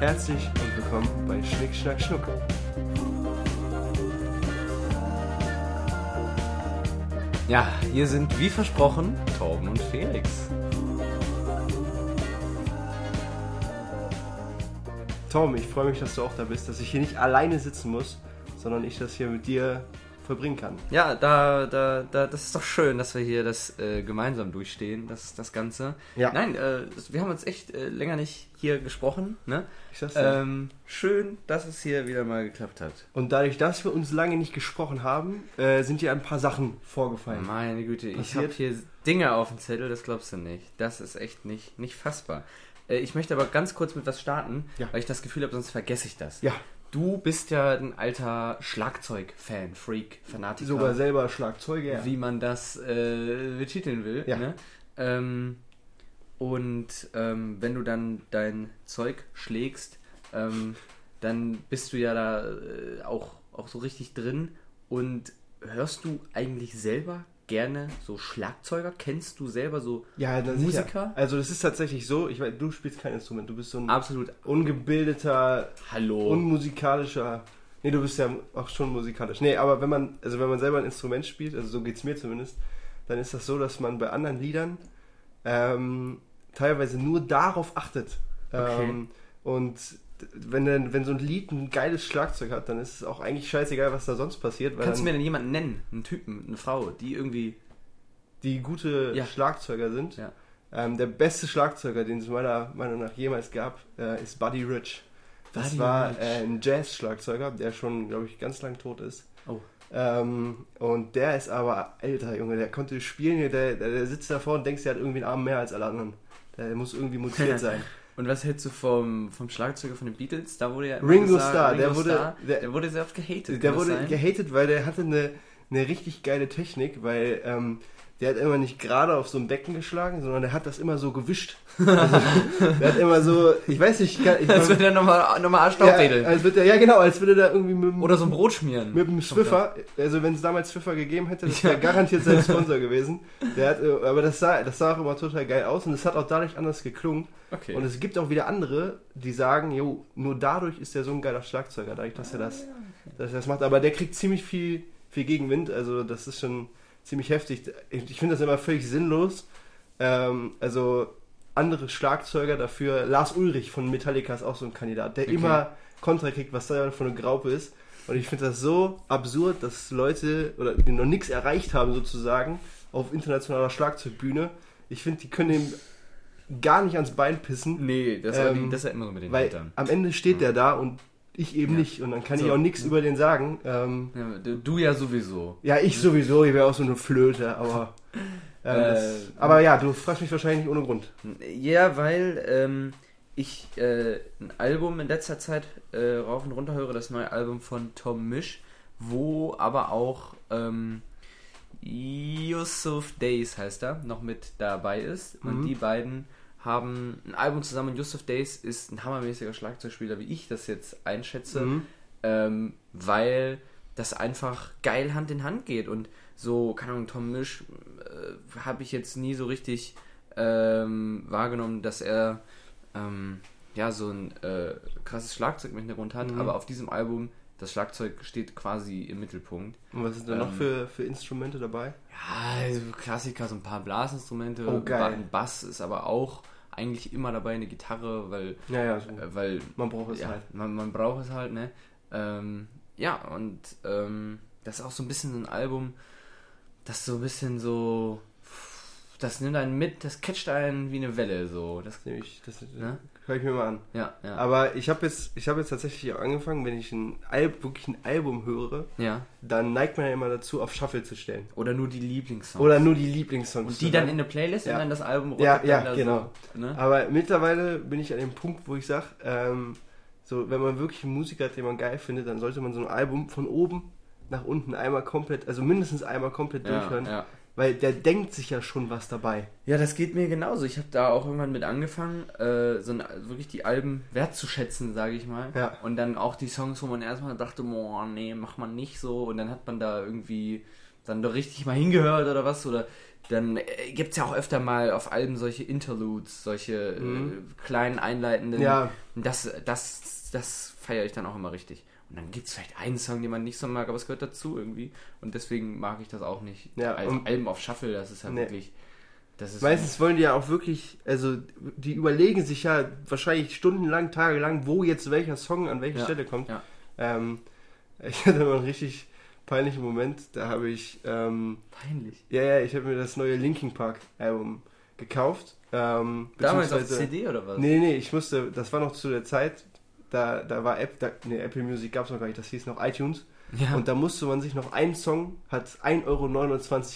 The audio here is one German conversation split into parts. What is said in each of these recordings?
Herzlich und willkommen bei Schnick, Schnack, Schnuck. Ja, hier sind wie versprochen Torben und Felix. Tom, ich freue mich, dass du auch da bist, dass ich hier nicht alleine sitzen muss, sondern ich das hier mit dir verbringen kann. Ja, da, da, da, das ist doch schön, dass wir hier das äh, gemeinsam durchstehen, das, das Ganze. Ja. Nein, äh, wir haben uns echt äh, länger nicht hier gesprochen. Ne? Ich sag's. Ähm, schön, dass es hier wieder mal geklappt hat. Und dadurch, dass wir uns lange nicht gesprochen haben, äh, sind dir ein paar Sachen vorgefallen. Meine Güte, ich Passiert? habe hier Dinge auf dem Zettel, das glaubst du nicht. Das ist echt nicht, nicht fassbar. Äh, ich möchte aber ganz kurz mit was starten, Ja. weil ich das Gefühl habe, sonst vergesse ich das. Ja, Du bist ja ein alter Schlagzeug-Fan, Freak, Fanatiker. sogar selber Schlagzeuge. Ja. wie man das äh, betiteln will. Ja. Ne? Ähm, und ähm, wenn du dann dein Zeug schlägst, ähm, dann bist du ja da äh, auch, auch so richtig drin. Und hörst du eigentlich selber gerne so Schlagzeuger? Kennst du selber so Ja, Musiker? Sicher. Also das ist tatsächlich so, ich weiß, du spielst kein Instrument, du bist so ein Absolut. ungebildeter, Hallo. unmusikalischer. Nee, du bist ja auch schon musikalisch. Nee, aber wenn man, also wenn man selber ein Instrument spielt, also so geht's mir zumindest, dann ist das so, dass man bei anderen Liedern ähm, teilweise nur darauf achtet. Okay. Ähm, und wenn, dann, wenn so ein Lied ein geiles Schlagzeug hat, dann ist es auch eigentlich scheißegal, was da sonst passiert, Kannst du mir denn jemanden nennen? Einen Typen, eine Frau, die irgendwie. die gute Ja. Schlagzeuger sind. Ja. Ähm, der beste Schlagzeuger, den es meiner Meinung nach jemals gab, äh, ist Buddy Rich. Das Buddy war Rich. äh, ein Jazz-Schlagzeuger, der schon, glaube ich, ganz lang tot ist. Oh. Ähm, und der ist aber älter, Junge. Der konnte spielen der, der, der sitzt davor und denkt, der hat irgendwie einen Arm mehr als alle anderen. Der muss irgendwie mutiert sein. Und was hältst du vom, vom Schlagzeuger von den Beatles? Da wurde ja immer Ringo Starr, der wurde- Starr, der- der, wurde sehr oft gehatet. Der wurde sein? gehatet, weil der hatte eine, eine richtig geile Technik, weil ähm, der hat immer nicht gerade auf so ein Becken geschlagen, sondern der hat das immer so gewischt. Also, der hat immer so, ich weiß nicht, ich kann, ich Als würde er nochmal nochmal ja, Staubwedeln. als würde er, ja genau, als würde er irgendwie mit, dem- Oder so ein Brot schmieren. mit dem Swiffer, also wenn es damals Swiffer gegeben hätte, das wäre garantiert sein Sponsor gewesen. Der hat, äh, aber das sah, das sah auch immer total geil aus und es hat auch dadurch anders geklungen. Okay. Und es gibt auch wieder andere, die sagen, jo, nur dadurch ist er so ein geiler Schlagzeuger, dadurch, dass er das, dass er das macht. Aber der kriegt ziemlich viel, viel Gegenwind, also das ist schon ziemlich heftig. Ich, ich finde das immer völlig sinnlos. Ähm, also andere Schlagzeuger dafür, Lars Ulrich von Metallica ist auch so ein Kandidat, der Okay. immer Kontra kriegt, was da für eine Graupe ist. Und ich finde das so absurd, dass Leute, oder die noch nichts erreicht haben sozusagen, auf internationaler Schlagzeugbühne, ich finde, die können ihm gar nicht ans Bein pissen. nee, das, Ähm, das immer so mit den Weil Hatern. am Ende steht der da und ich eben Ja. nicht. Und dann kann So. ich auch nichts über den sagen. Ähm, Ja, du, ja sowieso. ja, ich sowieso, ich wäre auch so eine Flöte, aber. Ähm, Äh, das, aber ja, du fragst mich wahrscheinlich nicht ohne Grund. Ja, weil ähm, ich äh, ein Album in letzter Zeit äh, rauf und runter höre, das neue Album von Tom Misch, wo aber auch ähm, Yusuf Days heißt er, noch mit dabei ist. Und Mhm. die beiden haben ein Album zusammen. Yusuf Days ist ein hammermäßiger Schlagzeugspieler, wie ich das jetzt einschätze. Mhm. ähm, weil das einfach geil Hand in Hand geht und so, keine Ahnung, Tom Misch äh, habe ich jetzt nie so richtig ähm, wahrgenommen, dass er ähm, ja so ein äh, krasses Schlagzeug im Hintergrund hat, Mhm. aber auf diesem Album, das Schlagzeug steht quasi im Mittelpunkt. Und was sind da noch Ähm, für, für Instrumente dabei? Ja, also Klassiker, so ein paar Blasinstrumente, Oh, geil. ein Bass ist aber auch eigentlich immer dabei, eine Gitarre, weil, Ja, ja, so. äh, weil man braucht es ja, halt. man, man braucht es halt, ne? Ähm, ja, und ähm, das ist auch so ein bisschen so ein Album, das so ein bisschen so. Das nimmt einen mit, das catcht einen wie eine Welle, so. Das, Das, nehme ich, das Ne? Höre ich mir mal an. ja, ja. Aber ich habe jetzt, ich habe jetzt tatsächlich auch angefangen, wenn ich ein Al wirklich ein Album höre, ja. dann neigt man ja immer dazu, auf Shuffle zu stellen. Oder nur die Lieblingssongs. Oder nur die Lieblingssongs. und die dann hören. in eine Playlist Ja. und dann das Album Ja, runter- ja, dann da genau. Ne? Aber mittlerweile bin ich an dem Punkt, wo ich sage, ähm, so, wenn man wirklich einen Musiker hat, den man geil findet, dann sollte man so ein Album von oben nach unten einmal komplett, also mindestens einmal komplett Ja, durchhören, ja. Weil der denkt sich ja schon was dabei. ja, das geht mir genauso. Ich habe da auch irgendwann mit angefangen, äh, so ein, wirklich die Alben wertzuschätzen, sage ich mal. Ja. Und dann auch die Songs, wo man erstmal dachte, boah, nee, macht man nicht so. Und dann hat man da irgendwie dann doch richtig mal hingehört oder was, oder dann äh, gibt es ja auch öfter mal auf Alben solche Interludes, solche Mhm. äh, kleinen einleitenden. Ja. Das, das, das feiere ich dann auch immer richtig. Und dann gibt es vielleicht einen Song, den man nicht so mag, aber es gehört dazu irgendwie. Und deswegen mag ich das auch nicht. Ja, also Alben auf Shuffle, das ist halt Nee. wirklich. Das ist Meistens wollen die ja auch wirklich, also die überlegen sich ja wahrscheinlich stundenlang, tagelang, wo jetzt welcher Song an welche Ja, Stelle kommt. ja. Ähm, ich hatte mal einen richtig peinlichen Moment, da habe ich, ähm, peinlich. ja, ja, ich habe mir das neue Linkin Park Album gekauft. Ähm, Damals auf CD oder was? Nee, nee, ich musste, das war noch zu der Zeit, da, da war App, da, nee, Apple Music gab es noch gar nicht, das hieß noch iTunes. Ja. Und da musste man sich noch einen Song, hat 1,29 Euro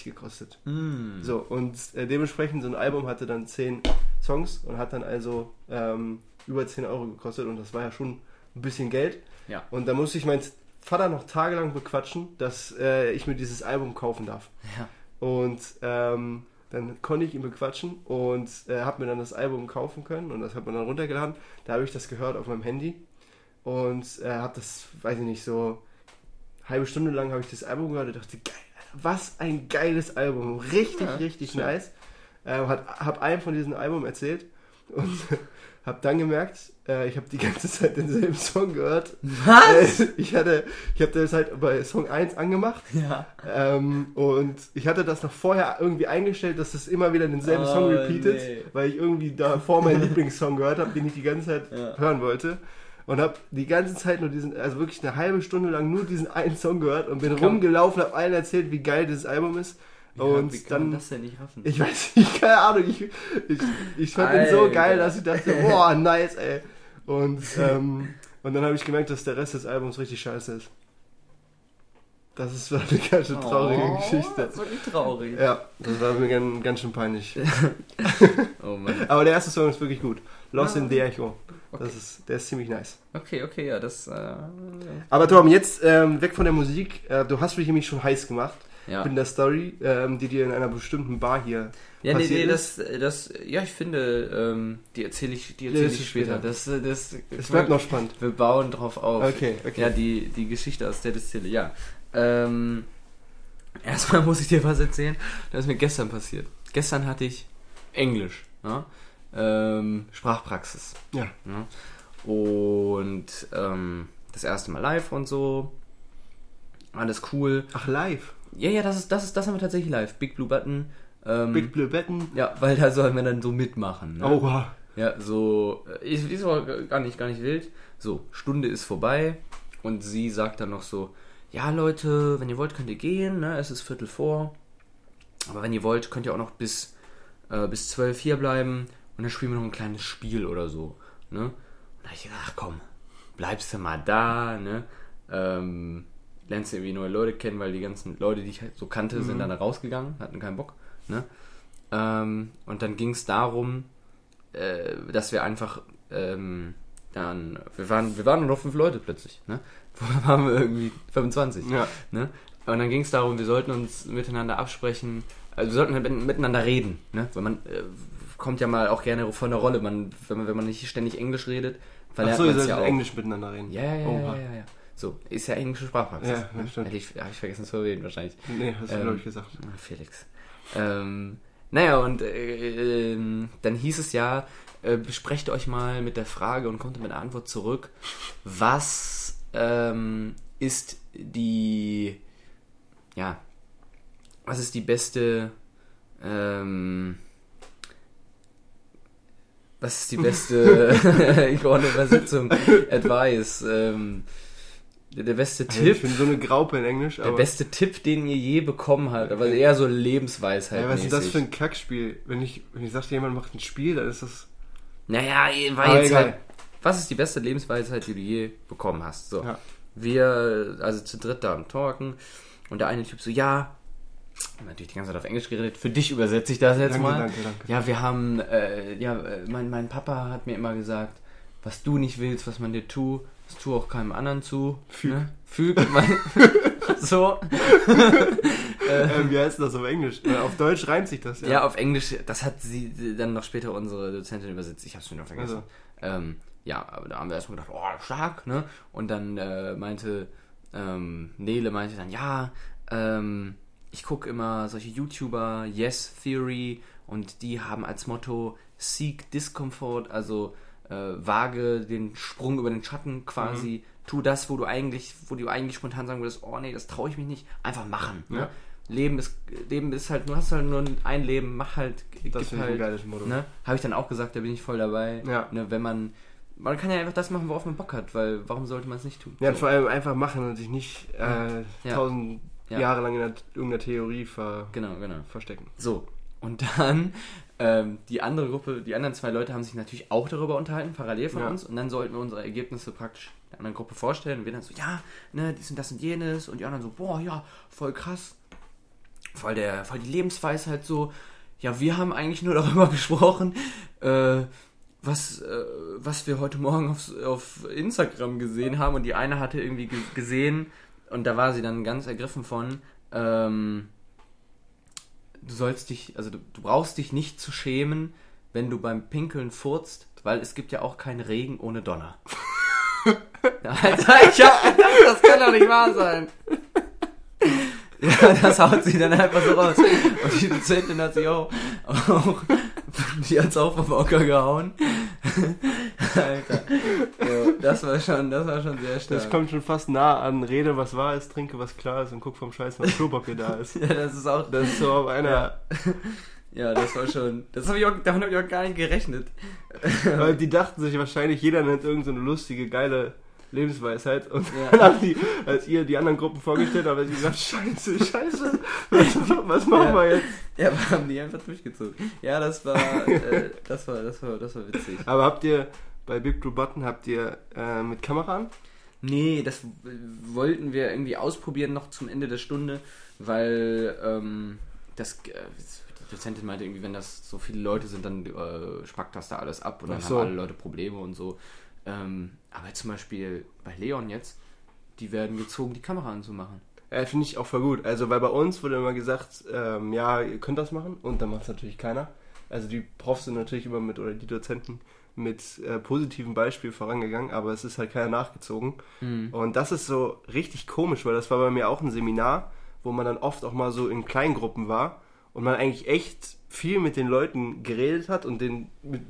gekostet. Mm. So, und äh, dementsprechend so ein Album hatte dann 10 Songs und hat dann also ähm, über 10 Euro gekostet und das war ja schon ein bisschen Geld. Ja. Und da musste ich meinen Vater noch tagelang bequatschen, dass äh, ich mir dieses Album kaufen darf. Ja. Und ähm, dann konnte ich ihn bequatschen und äh, habe mir dann das Album kaufen können und das hat man dann runtergeladen. Da habe ich das gehört auf meinem Handy und äh, habe das, weiß ich nicht, so halbe Stunde lang habe ich das Album gehört und dachte, geil, was ein geiles Album, richtig, Ja, richtig schön. nice. Ähm, hat, habe einem von diesem Album erzählt und habe dann gemerkt, äh, ich habe die ganze Zeit denselben Song gehört. Was? Äh, ich hatte, ich habe das halt bei Song 1 angemacht Ja. ähm, und ich hatte das noch vorher irgendwie eingestellt, dass das immer wieder denselben Oh, Song repeatet, nee. weil ich irgendwie davor meinen Lieblingssong gehört habe, den ich die ganze Zeit Ja. hören wollte. Und habe die ganze Zeit nur diesen, also wirklich eine halbe Stunde lang nur diesen einen Song gehört und bin rumgelaufen, habe allen erzählt, wie geil dieses Album ist. und wie kann dann, das denn nicht raffen? ich weiß nicht, keine Ahnung, ich, ich, ich fand den so Alter. geil, dass ich dachte, boah, nice, ey. Und, ähm, und dann habe ich gemerkt, dass der Rest des Albums richtig scheiße ist. Das ist eine ganz schön traurige Oh, Geschichte. Das ist wirklich traurig. Ja, das war mir ganz, ganz schön peinlich. Oh Mann. Aber der erste Song ist wirklich gut. Lost Ah. in the Echo. Das Okay. ist, der ist ziemlich nice. Okay, okay, ja, das. Äh, Aber Tom, jetzt ähm, weg von der Musik. Äh, du hast mich nämlich schon heiß gemacht ja. mit der Story, ähm, die dir in einer bestimmten Bar hier. Ja, nee, nee, das, das, ja, ich finde, ähm, die erzähle ich, die Ja, erzähle das ich später. später. Das, das, Es bleibt noch spannend. Wir bauen drauf auf. Okay, okay. Ja, die, die Geschichte aus der Distille, ja. Ähm, erstmal muss ich dir was erzählen. Das ist mir gestern passiert. Gestern hatte ich Englisch, ne? Ähm, Sprachpraxis. Ja. Ne? Und ähm, das erste Mal live und so. Alles cool. Ach, live. Ja, ja, das ist, das ist, das haben wir tatsächlich live. Big Blue Button. Ähm, Big Blue Betten. ja, weil da sollen wir dann so mitmachen. Ne? Oha. Ja, so, äh, ist, ist aber gar nicht, gar nicht wild. So, Stunde ist vorbei und sie sagt dann noch so, ja Leute, wenn ihr wollt, könnt ihr gehen, ne? es ist Viertel vor. Aber wenn ihr wollt, könnt ihr auch noch bis, äh, bis 12 hier bleiben und dann spielen wir noch ein kleines Spiel oder so. Ne? Und da hab ich gedacht, ach komm, bleibst du mal da, ne? Ähm, lernst du irgendwie neue Leute kennen, weil die ganzen Leute, die ich halt so kannte, sind dann rausgegangen, hatten keinen Bock. Ne? Ähm, und dann ging es darum, äh, dass wir einfach ähm, dann, wir waren, wir waren nur noch fünf Leute plötzlich, ne? Vorher waren wir irgendwie 25. Ja. Ne? Und dann ging es darum, wir sollten uns miteinander absprechen, also wir sollten halt mit- miteinander reden, ne? Weil man äh, kommt ja mal auch gerne von der Rolle, man, wenn man, wenn man nicht ständig Englisch redet, Ach so, ihr solltet ja auch. Englisch miteinander reden. Ja, ja, ja, Oha. ja, ja, ja. So, ist ja englische Sprachpraxis. Ja, ne? stimmt. Hätte ich, hab ich vergessen zu erwähnen wahrscheinlich. Nee, hast du, Ähm, glaube ich, gesagt. Ah, Felix. Ähm, naja, und äh, ähm, dann hieß es ja, äh, besprecht euch mal mit der Frage und kommt mit einer Antwort zurück. Was ähm, ist die, ja, was ist die beste, ähm, was ist die beste, ich brauche eine Übersetzung, Advice, ähm, der, der beste Also Tipp. Ich bin so eine Graupe in Englisch, Der beste Tipp, den ihr je bekommen habt, aber eher so Lebensweisheit. ja, was ist das für ein Kackspiel? Wenn ich, wenn ich sage, jemand macht ein Spiel, dann ist das. Naja, war Aber jetzt egal. halt. Was ist die beste Lebensweisheit, die du je bekommen hast? So. Ja. Wir, also zu dritt da am Talken und der eine Typ so, ja, natürlich die ganze Zeit auf Englisch geredet. Für dich übersetze ich das jetzt Danke, mal. danke, danke. Ja, wir haben, äh, ja, äh, mein, mein Papa hat mir immer gesagt, was du nicht willst, was man dir tut, das tu auch keinem anderen zu. Füg. Ne? Füg. so. Ähm, wie heißt das auf Englisch? Äh, auf Deutsch reimt sich das, ja. Ja, auf Englisch, das hat sie dann noch später unsere Dozentin übersetzt. Ich hab's mir noch vergessen. Ähm, ja, aber da haben wir erstmal gedacht, oh, stark, ne? Und dann äh, meinte, ähm, Nele meinte dann, ja, ähm, ich gucke immer solche YouTuber, Yes Theory, und die haben als Motto Seek Discomfort, also äh, wage den Sprung über den Schatten quasi, mhm. tu das, wo du eigentlich, wo du eigentlich spontan sagen würdest, oh nee, das traue ich mich nicht, einfach machen. Ne? Ja. Leben ist, Leben ist halt, du hast halt nur ein Leben, mach halt, das ist halt, ein geiles Motto. Ne? Habe ich dann auch gesagt, da bin ich voll dabei. Ja. Ne, wenn man, man kann ja einfach das machen, worauf man Bock hat, weil warum sollte man es nicht tun? Ja, so. vor allem einfach machen und sich nicht äh, ja. tausend ja. Jahre lang in irgendeiner Theorie ver genau, genau. verstecken. So, und dann ähm, die andere Gruppe, die anderen zwei Leute haben sich natürlich auch darüber unterhalten, parallel von ja. uns. Und dann sollten wir unsere Ergebnisse praktisch der anderen Gruppe vorstellen. Und wir dann so, ja, ne, dies und das und jenes. Und die anderen so, boah, ja, voll krass. Voll, der, voll die Lebensweisheit so. Ja, wir haben eigentlich nur darüber gesprochen, äh, was, äh, was wir heute Morgen auf, auf Instagram gesehen haben. Und die eine hatte irgendwie gesehen, und da war sie dann ganz ergriffen von, ähm, du sollst dich, also du, du brauchst dich nicht zu schämen, wenn du beim Pinkeln furzt, weil es gibt ja auch keinen Regen ohne Donner. Alter, ich hab gedacht, das kann doch nicht wahr sein. Ja, das haut sie dann einfach so raus. Und die Dozentin hat sich auch, auch die hat's auch vom Ocker gehauen. Alter. Jo, das war schon, das war schon sehr stark. Das kommt schon fast nah an Rede, was wahr ist, trinke, was klar ist und guck vom Scheiß, was Klopapier da ist. ja, das ist auch. Das ist so auf einer. Ja. Ja, das war schon. Das habe ich auch, damit habe ich auch gar nicht gerechnet. Weil die dachten sich wahrscheinlich, jeder nennt irgendeine so lustige, geile Lebensweisheit. Und ja. dann haben die, als ihr die anderen Gruppen vorgestellt habt, haben sie gesagt, scheiße, scheiße, was, machen ja. wir jetzt? Ja, wir haben die einfach durchgezogen. Ja, das war, äh, das war, das war, das war witzig. Aber habt ihr bei Big Blue Button, habt ihr äh, mit Kamera an? Nee, das wollten wir irgendwie ausprobieren noch zum Ende der Stunde, weil ähm, das, äh, die Dozentin meinte irgendwie, wenn das so viele Leute sind, dann äh, spackt das da alles ab und dann so. haben alle Leute Probleme und so. Ähm, aber zum Beispiel bei Leon jetzt, die werden gezogen, die Kamera anzumachen. Ja, finde ich auch voll gut. Also, weil bei uns wurde immer gesagt, ähm, ja, ihr könnt das machen und dann macht es natürlich keiner. Also, die Profs sind natürlich immer mit, oder die Dozenten mit äh, positiven Beispielen vorangegangen, aber es ist halt keiner nachgezogen. Mhm. Und das ist so richtig komisch, weil das war bei mir auch ein Seminar, wo man dann oft auch mal so in Kleingruppen war und man eigentlich echt viel mit den Leuten geredet hat und den, mit,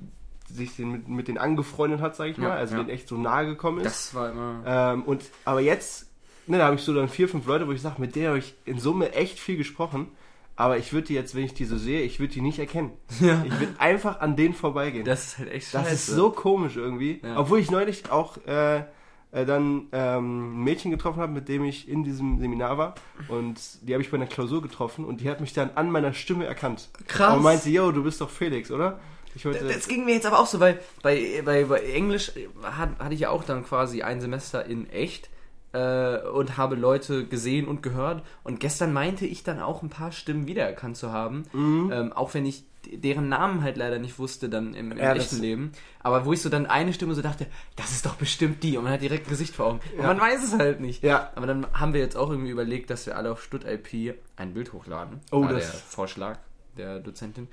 sich den, mit, mit denen angefreundet hat, sag ich mal, also ja. denen echt so nahe gekommen ist. Das war immer. Ähm, und, aber jetzt, ne, da habe ich so dann vier, fünf Leute, wo ich sage, mit denen habe ich in Summe echt viel gesprochen. Aber ich würde die jetzt, wenn ich die so sehe, ich würde die nicht erkennen. Ja. Ich würde einfach an denen vorbeigehen. Das ist halt echt scheiße. Das ist so komisch irgendwie. Ja. Obwohl ich neulich auch äh, äh, dann ähm, ein Mädchen getroffen habe, mit dem ich in diesem Seminar war. Und die habe ich bei einer Klausur getroffen und die hat mich dann an meiner Stimme erkannt. Krass. Und meinte, yo, du bist doch Felix, oder? Wollte das ging mir jetzt aber auch so, weil bei, bei, bei Englisch hat, hatte ich ja auch dann quasi ein Semester in echt äh, und habe Leute gesehen und gehört. Und gestern meinte ich dann auch ein paar Stimmen wiedererkannt zu haben, mhm. ähm, auch wenn ich deren Namen halt leider nicht wusste dann im, im ja, echten Leben. Aber wo ich so dann eine Stimme so dachte, das ist doch bestimmt die und man hat direkt ein Gesicht vor Augen. Und man weiß es halt nicht. Ja. Aber dann haben wir jetzt auch irgendwie überlegt, dass wir alle auf StudIP ein Bild hochladen. Oh, das der Vorschlag der Dozentin.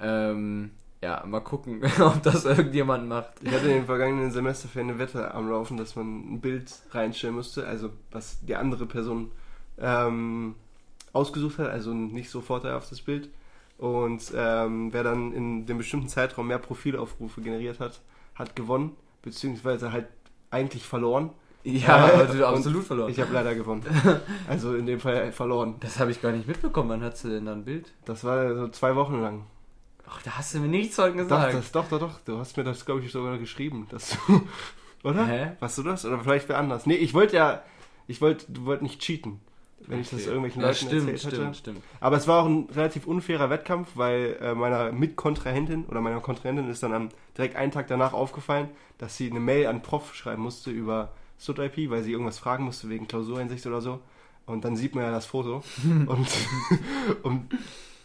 Ähm, ja, mal gucken, ob das irgendjemand macht. Ich hatte in den vergangenen Semester für eine Wette am Laufen, dass man ein Bild reinstellen musste, also was die andere Person ähm, ausgesucht hat, also nicht so vorteilhaftes Bild. Und ähm, wer dann in dem bestimmten Zeitraum mehr Profilaufrufe generiert hat, hat gewonnen, beziehungsweise halt eigentlich verloren. Ja, also absolut verloren. Ich habe leider gewonnen. Also in dem Fall verloren. Das habe ich gar nicht mitbekommen. Wann hattest du denn da ein Bild? Das war so zwei Wochen lang. Ach, da hast du mir nichts von gesagt. Doch, das, doch, doch, doch. Du hast mir das, glaube ich, sogar geschrieben. Dass du, oder? Hä? Warst du das? Oder vielleicht wer anders? Nee, ich wollte ja, ich wollte, du wolltest nicht cheaten. Wenn okay. ich das irgendwelchen ja, Leuten stimmt, erzählt stimmt, hätte. Stimmt. Aber es war auch ein relativ unfairer Wettkampf, weil äh, meiner Mitkontrahentin oder meiner Kontrahentin ist dann am, direkt einen Tag danach aufgefallen, dass sie eine Mail an Prof schreiben musste über SudIP, weil sie irgendwas fragen musste wegen Klausureinsicht oder so. Und dann sieht man ja das Foto. und, und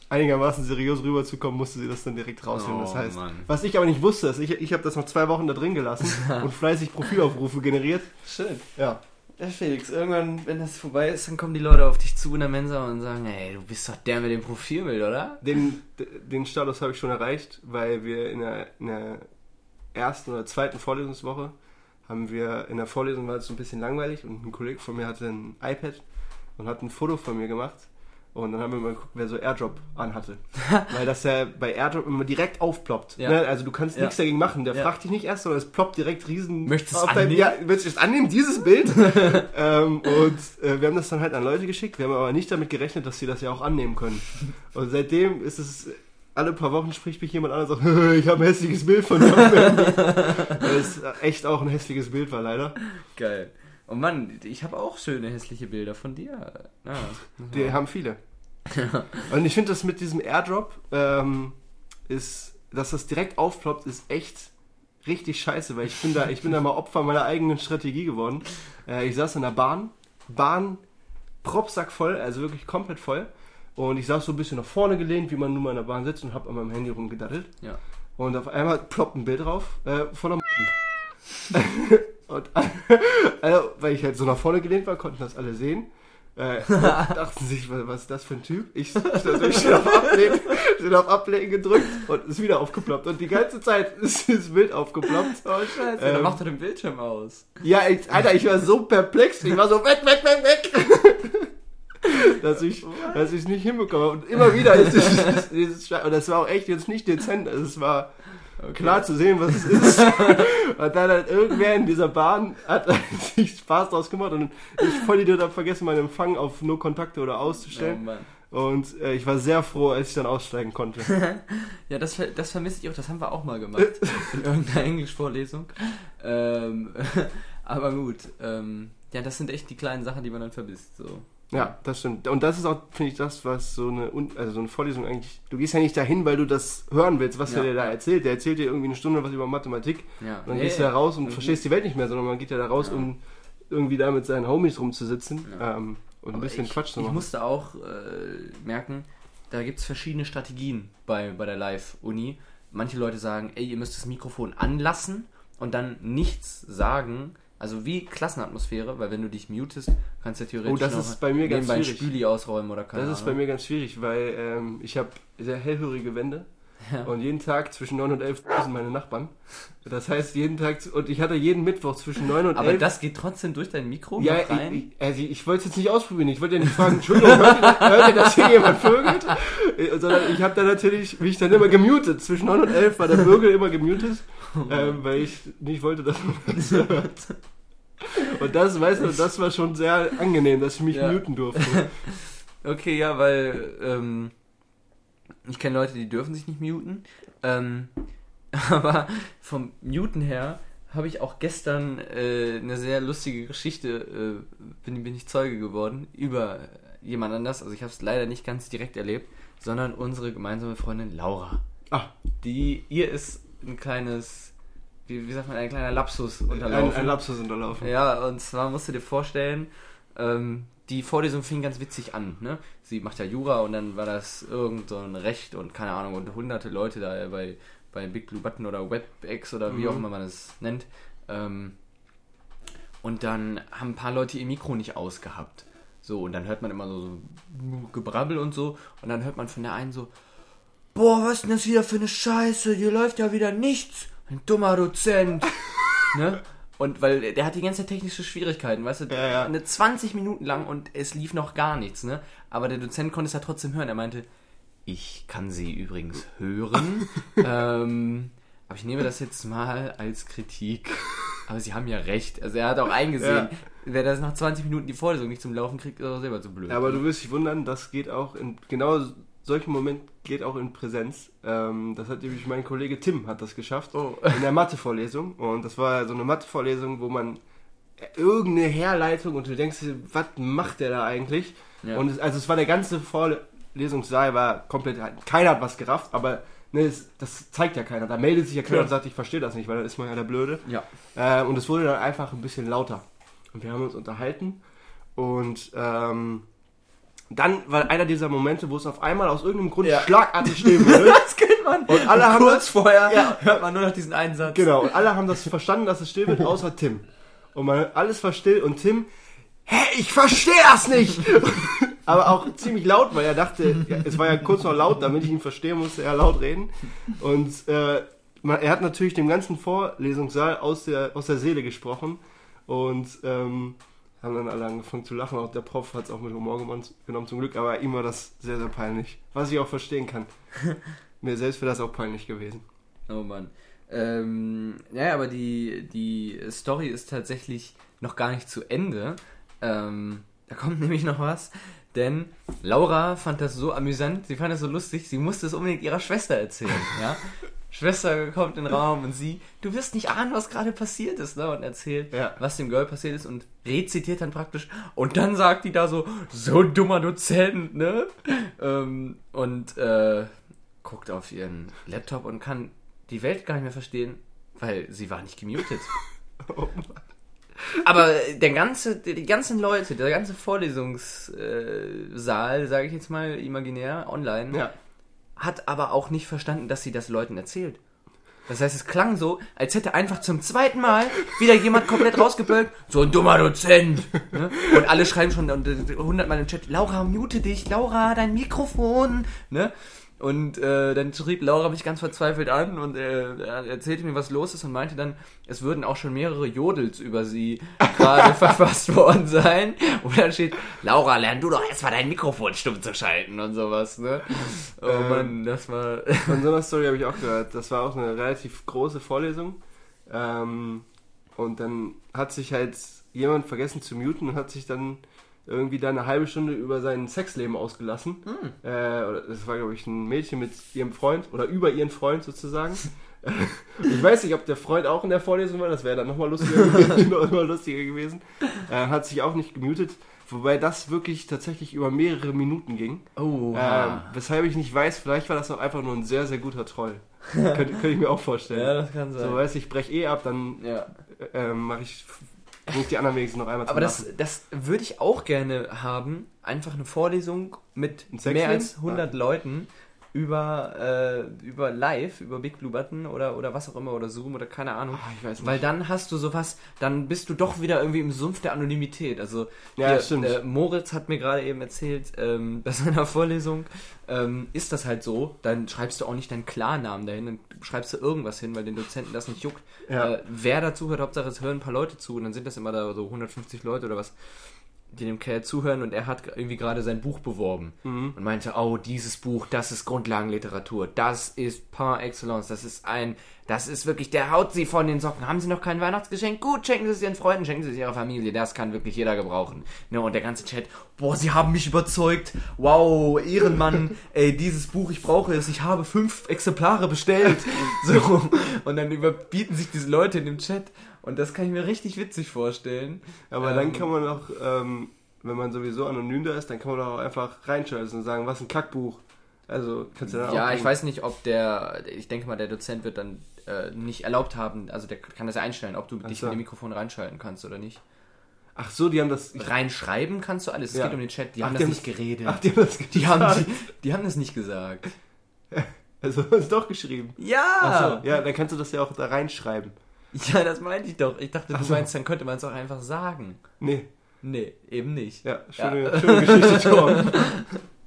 einigermaßen seriös rüberzukommen, musste sie das dann direkt rausnehmen. Oh, das heißt, Mann. was ich aber nicht wusste, ist, ich, ich habe das noch zwei Wochen da drin gelassen und fleißig Profilaufrufe generiert. Schön. Ja. Ja, Felix, irgendwann, wenn das vorbei ist, dann kommen die Leute auf dich zu in der Mensa und sagen, ey, du bist doch der mit dem Profilbild, oder? Den, den Status habe ich schon erreicht, weil wir in der, in der ersten oder zweiten Vorlesungswoche haben wir, in der Vorlesung war es so ein bisschen langweilig und ein Kollege von mir hatte ein iPad und hat ein Foto von mir gemacht Und dann haben wir mal geguckt, wer so Airdrop anhatte. Weil das ja bei Airdrop immer direkt aufploppt. Ja. Ne? Also du kannst Ja. nichts dagegen machen. Der Ja. fragt dich nicht erst, sondern es ploppt direkt riesen... Möchtest du es annehmen? Ja, möchtest du es annehmen, dieses Bild? ähm, und äh, wir haben das dann halt an Leute geschickt. Wir haben aber nicht damit gerechnet, dass sie das ja auch annehmen können. Und seitdem ist es... Alle paar Wochen spricht mich jemand an und sagt, ich habe ein hässliches Bild von dir. auf dem Handy." Weil es echt auch ein hässliches Bild war, leider. Geil. Und Mann, ich habe auch schöne hässliche Bilder von dir. Ja. Die haben viele. Und ich finde das mit diesem Airdrop, ähm, ist, dass das direkt aufploppt, ist echt richtig scheiße, weil ich bin da, ich bin da mal Opfer meiner eigenen Strategie geworden. Äh, ich saß in der Bahn, Bahn propsack voll, also wirklich komplett voll. Und ich saß so ein bisschen nach vorne gelehnt, wie man nun mal in der Bahn sitzt und hab an meinem Handy rumgedattelt. Ja. Und auf einmal ploppt ein Bild drauf äh, von einer Und also, weil ich halt so nach vorne gelehnt war, konnten das alle sehen. Äh, dachten sich, was, was ist das für ein Typ? Ich natürlich schnell auf Ablehnen, schnell auf Ablehnen gedrückt und ist wieder aufgeploppt. Und die ganze Zeit ist das Bild aufgeploppt. Oh Scheiße, Ähm, dann macht er den Bildschirm aus. Ja, ich, Alter, ich war so perplex. Ich war so weg, weg, weg, weg. dass ich dass ich es nicht hinbekomme. Und immer wieder ist dieses, dieses Sche- Und das war auch echt jetzt nicht dezent. Also es war klar zu sehen, was es ist. und dann hat irgendwer in dieser Bahn hat sich Spaß draus gemacht und ich voll Idiot habe vergessen, meinen Empfang auf No Kontakte oder Oh auszustellen. Mann. Und äh, ich war sehr froh, als ich dann aussteigen konnte. Ja, das, das vermisse ich auch, das haben wir auch mal gemacht. in irgendeiner Englischvorlesung. Ähm, aber gut, ähm, ja, das sind echt die kleinen Sachen, die man dann vermisst. So. Ja, das stimmt. Und das ist auch, finde ich, das, was so eine, also so eine Vorlesung eigentlich. Du gehst ja nicht dahin, weil du das hören willst, was Ja, der da ja. erzählt. Der erzählt dir irgendwie eine Stunde was über Mathematik. Ja. Und dann Nee, gehst du da raus und mhm. verstehst die Welt nicht mehr, sondern man geht ja da raus, Ja. um irgendwie da mit seinen Homies rumzusitzen Ja. ähm, und ein Aber bisschen ich, Quatsch zu Ich machen. musste auch äh, merken, da gibt es verschiedene Strategien bei, bei der Live-Uni. Manche Leute sagen, ey, ihr müsst das Mikrofon anlassen und dann nichts sagen. Also wie Klassenatmosphäre, weil wenn du dich mutest, kannst du theoretisch Oh, das ist bei mir ganz schwierig. Spüli ausräumen oder keine das ist bei mir ganz schwierig, weil ähm, ich habe sehr hellhörige Wände Ja. und jeden Tag zwischen 9 und 11 sind meine Nachbarn. Das heißt, jeden Tag, und ich hatte jeden Mittwoch zwischen 9 und Aber 11 das geht trotzdem durch dein Mikro Ja, rein? ich, ich, also ich wollte es jetzt nicht ausprobieren. Ich wollte ja nicht fragen, Entschuldigung, hört ihr, hört ihr, dass hier jemand vögelt? Äh, Sondern ich habe dann natürlich, mich dann immer gemutet. Zwischen 9 und 11 war der Vögel immer gemutet, ähm, weil ich nicht wollte, dass man das hört. Und das, weißt du, das war schon sehr angenehm, dass ich mich Ja. muten durfte. Okay, ja, weil ähm, ich kenne Leute, die dürfen sich nicht muten. Ähm, aber vom Muten her habe ich auch gestern äh, eine sehr lustige Geschichte, äh, bin, bin ich Zeuge geworden, über jemand anders. Also ich habe es leider nicht ganz direkt erlebt, sondern unsere gemeinsame Freundin Laura. Ah, Die, ihr ist ein kleines, wie, wie sagt man, ein kleiner Lapsus ein, unterlaufen. ein Lapsus unterlaufen. Ja, und zwar musst du dir vorstellen, ähm, die Vorlesung fing ganz witzig an. Ne? Sie macht ja Jura und dann war das irgend so ein Recht und keine Ahnung und hunderte Leute da bei, bei Big Blue Button oder WebEx oder wie Mhm. auch immer man es nennt. Ähm, und dann haben ein paar Leute ihr Mikro nicht ausgehabt. So, und dann hört man immer so, so Gebrabbel und so. Und dann hört man von der einen so, boah, was ist denn das wieder für eine Scheiße? Hier läuft ja wieder nichts. Ein dummer Dozent. ne? Und weil der hat die ganze technische Schwierigkeiten, weißt du, Ja, ja. eine 20 Minuten lang und es lief noch gar nichts, ne? Aber der Dozent konnte es ja trotzdem hören. Er meinte, ich kann sie übrigens hören. ähm, aber ich nehme das jetzt mal als Kritik. Aber sie haben ja recht. Also er hat auch eingesehen, Ja. wer das nach 20 Minuten die Vorlesung nicht zum Laufen kriegt, ist auch selber zu blöd. Aber du wirst dich wundern, das geht auch in genau solchen Moment geht auch in Präsenz. Ähm, das hat nämlich mein Kollege Tim hat das geschafft Oh. in der Mathevorlesung und das war so eine Mathevorlesung, wo man irgendeine Herleitung und du denkst, was macht der da eigentlich? Ja. Und es, also es war der ganze Vorlesungssaal war komplett keiner hat was gerafft, aber ne, es, das zeigt ja keiner. Da meldet sich ja keiner Ja. und sagt, ich verstehe das nicht, weil dann ist man ja der Blöde. ja. Äh, und es wurde dann einfach ein bisschen lauter. Und wir haben uns unterhalten. Und ähm, dann war einer dieser Momente, wo es auf einmal aus irgendeinem Grund Ja. schlagartig still wurde. Das kennt man. Und alle haben kurz das- vorher Ja. hört man nur noch diesen einen Satz. genau. Und alle haben das verstanden, dass es still wird, außer Tim. Und man, alles war still und Tim, hä, ich verstehe das nicht! Aber auch ziemlich laut, weil er dachte, ja, es war ja kurz noch laut, damit ich ihn verstehe, musste er laut reden. Und äh, man, er hat natürlich dem ganzen Vorlesungssaal aus der, aus der Seele gesprochen und ähm, haben dann alle angefangen zu lachen. Auch der Prof hat es auch mit Humor genommen, zum Glück. Aber ihm war das sehr, sehr peinlich. Was ich auch verstehen kann. Mir selbst wäre das auch peinlich gewesen. Oh Mann. Ähm, ja, aber die, die Story ist tatsächlich noch gar nicht zu Ende. Ähm, da kommt nämlich noch was. Denn Laura fand das so amüsant, sie fand das so lustig, sie musste es unbedingt ihrer Schwester erzählen. Ja? Schwester kommt in den Raum und sie, du wirst nicht ahnen, was gerade passiert ist, ne? Und erzählt, ja. was dem Girl passiert ist und rezitiert dann praktisch. Und dann sagt die da so, so dummer Dozent, ne? Ähm, und äh, guckt auf ihren Laptop und kann die Welt gar nicht mehr verstehen, weil sie war nicht gemutet. oh Mann. Aber der ganze, die ganzen Leute, der ganze Vorlesungssaal, sage ich jetzt mal imaginär, online, ja hat aber auch nicht verstanden, dass sie das Leuten erzählt. Das heißt, es klang so, als hätte einfach zum zweiten Mal wieder jemand komplett rausgebölkt, so ein dummer Dozent. Ne? Und alle schreiben schon hundertmal im Chat, Laura, mute dich, Laura, dein Mikrofon. Ne? Und äh, dann schrieb Laura mich ganz verzweifelt an und äh, er erzählte mir, was los ist und meinte dann, es würden auch schon mehrere Jodels über sie gerade verfasst worden sein. Und dann steht, Laura, lern du doch erstmal dein Mikrofon stumm zu schalten und sowas. Ne? Oh ähm, Mann, das war... Von so einer Story habe ich auch gehört. Das war auch eine relativ große Vorlesung. Ähm, und dann hat sich halt jemand vergessen zu muten und hat sich dann irgendwie da eine halbe Stunde über sein Sexleben ausgelassen. Mhm. Äh, das war, glaube ich, ein Mädchen mit ihrem Freund oder über ihren Freund sozusagen. ich weiß nicht, ob der Freund auch in der Vorlesung war, das wäre dann nochmal lustiger, noch lustiger gewesen. Äh, hat sich auch nicht gemutet. Wobei das wirklich tatsächlich über mehrere Minuten ging. Oh. Äh, weshalb ich nicht weiß, vielleicht war das auch einfach nur ein sehr, sehr guter Troll. könnte, könnte ich mir auch vorstellen. Ja, das kann sein. So, weiß ich, breche eh ab, dann ja. äh, mache ich Ruf die anderen wenigstens noch einmal Aber das, das würde ich auch gerne haben. Einfach eine Vorlesung mit mehr als 100 ah. Leuten über, äh, über Live, über Big Blue Button oder, oder was auch immer, oder Zoom oder keine Ahnung. Ach, ich weiß nicht. Weil dann hast du sowas, dann bist du doch wieder irgendwie im Sumpf der Anonymität. Also ja, der, stimmt. Der Moritz hat mir gerade eben erzählt, ähm, bei seiner Vorlesung ähm, ist das halt so, dann schreibst du auch nicht deinen Klarnamen dahin, dann schreibst du irgendwas hin, weil den Dozenten das nicht juckt. Ja. Äh, wer dazu hört, Hauptsache es hören ein paar Leute zu und dann sind das immer da so 150 Leute oder was die dem Kerl zuhören und er hat irgendwie gerade sein Buch beworben mhm. und meinte, oh, dieses Buch, das ist Grundlagenliteratur, das ist par excellence, das ist ein, das ist wirklich, der haut sie von den Socken. Haben sie noch kein Weihnachtsgeschenk? Gut, schenken sie es ihren Freunden, schenken sie es ihrer Familie, das kann wirklich jeder gebrauchen. Ne, und der ganze Chat, boah, sie haben mich überzeugt, wow, Ehrenmann, ey, dieses Buch, ich brauche es, ich habe fünf Exemplare bestellt. So, und dann überbieten sich diese Leute in dem Chat und das kann ich mir richtig witzig vorstellen. Aber ähm, dann kann man auch, ähm, wenn man sowieso anonym da ist, dann kann man auch einfach reinschalten und sagen, was ein Kackbuch. Also kannst du dann Ja, auch ich weiß nicht, ob der, ich denke mal, der Dozent wird dann äh, nicht erlaubt haben, also der kann das ja einstellen, ob du Ach dich so. in dem Mikrofon reinschalten kannst oder nicht. Ach so, die haben das. Reinschreiben kannst du alles. Es ja. geht um den Chat. Die Ach, haben das nicht geredet. Ach, die haben das die haben, die, die haben das nicht gesagt. Also hast du doch geschrieben. Ja! Ach so, ja, dann kannst du das ja auch da reinschreiben. Ja, das meinte ich doch. Ich dachte, du so. meinst, dann könnte man es auch einfach sagen. Nee. Nee, eben nicht. Ja, schöne, ja. schöne Geschichte, Tom.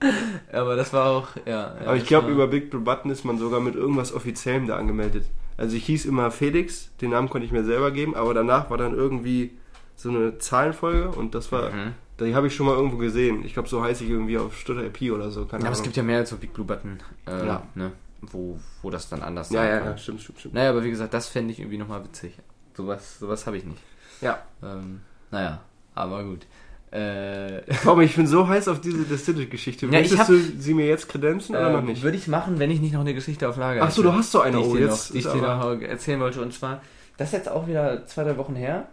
Aber das war auch, ja. Aber ich glaube, über Big Blue Button ist man sogar mit irgendwas Offiziellem da angemeldet. Also ich hieß immer Felix, den Namen konnte ich mir selber geben, aber danach war dann irgendwie so eine Zahlenfolge und das war, mhm. die habe ich schon mal irgendwo gesehen. Ich glaube, so heiße ich irgendwie auf Stutter IP oder so. Keine ja, aber es gibt ja mehr als so Big Blue Button. Äh, ja. Ne? Wo, wo das dann anders ja, ja, ja, stimmt, stimmt, stimmt. Naja, aber wie gesagt, das fände ich irgendwie nochmal witzig. Sowas, sowas habe ich nicht. Ja. Ähm, naja, aber gut. Äh, ich bin so heiß auf diese Distilled-Geschichte. Ja, Möchtest hab, du sie mir jetzt kredenzen äh, oder noch nicht? Würde ich machen, wenn ich nicht noch eine Geschichte auf Lager hätte. Achso, du hast so eine, die oh, ich dir, noch, die ich dir noch erzählen wollte. Und zwar, das ist jetzt auch wieder zwei, drei Wochen her.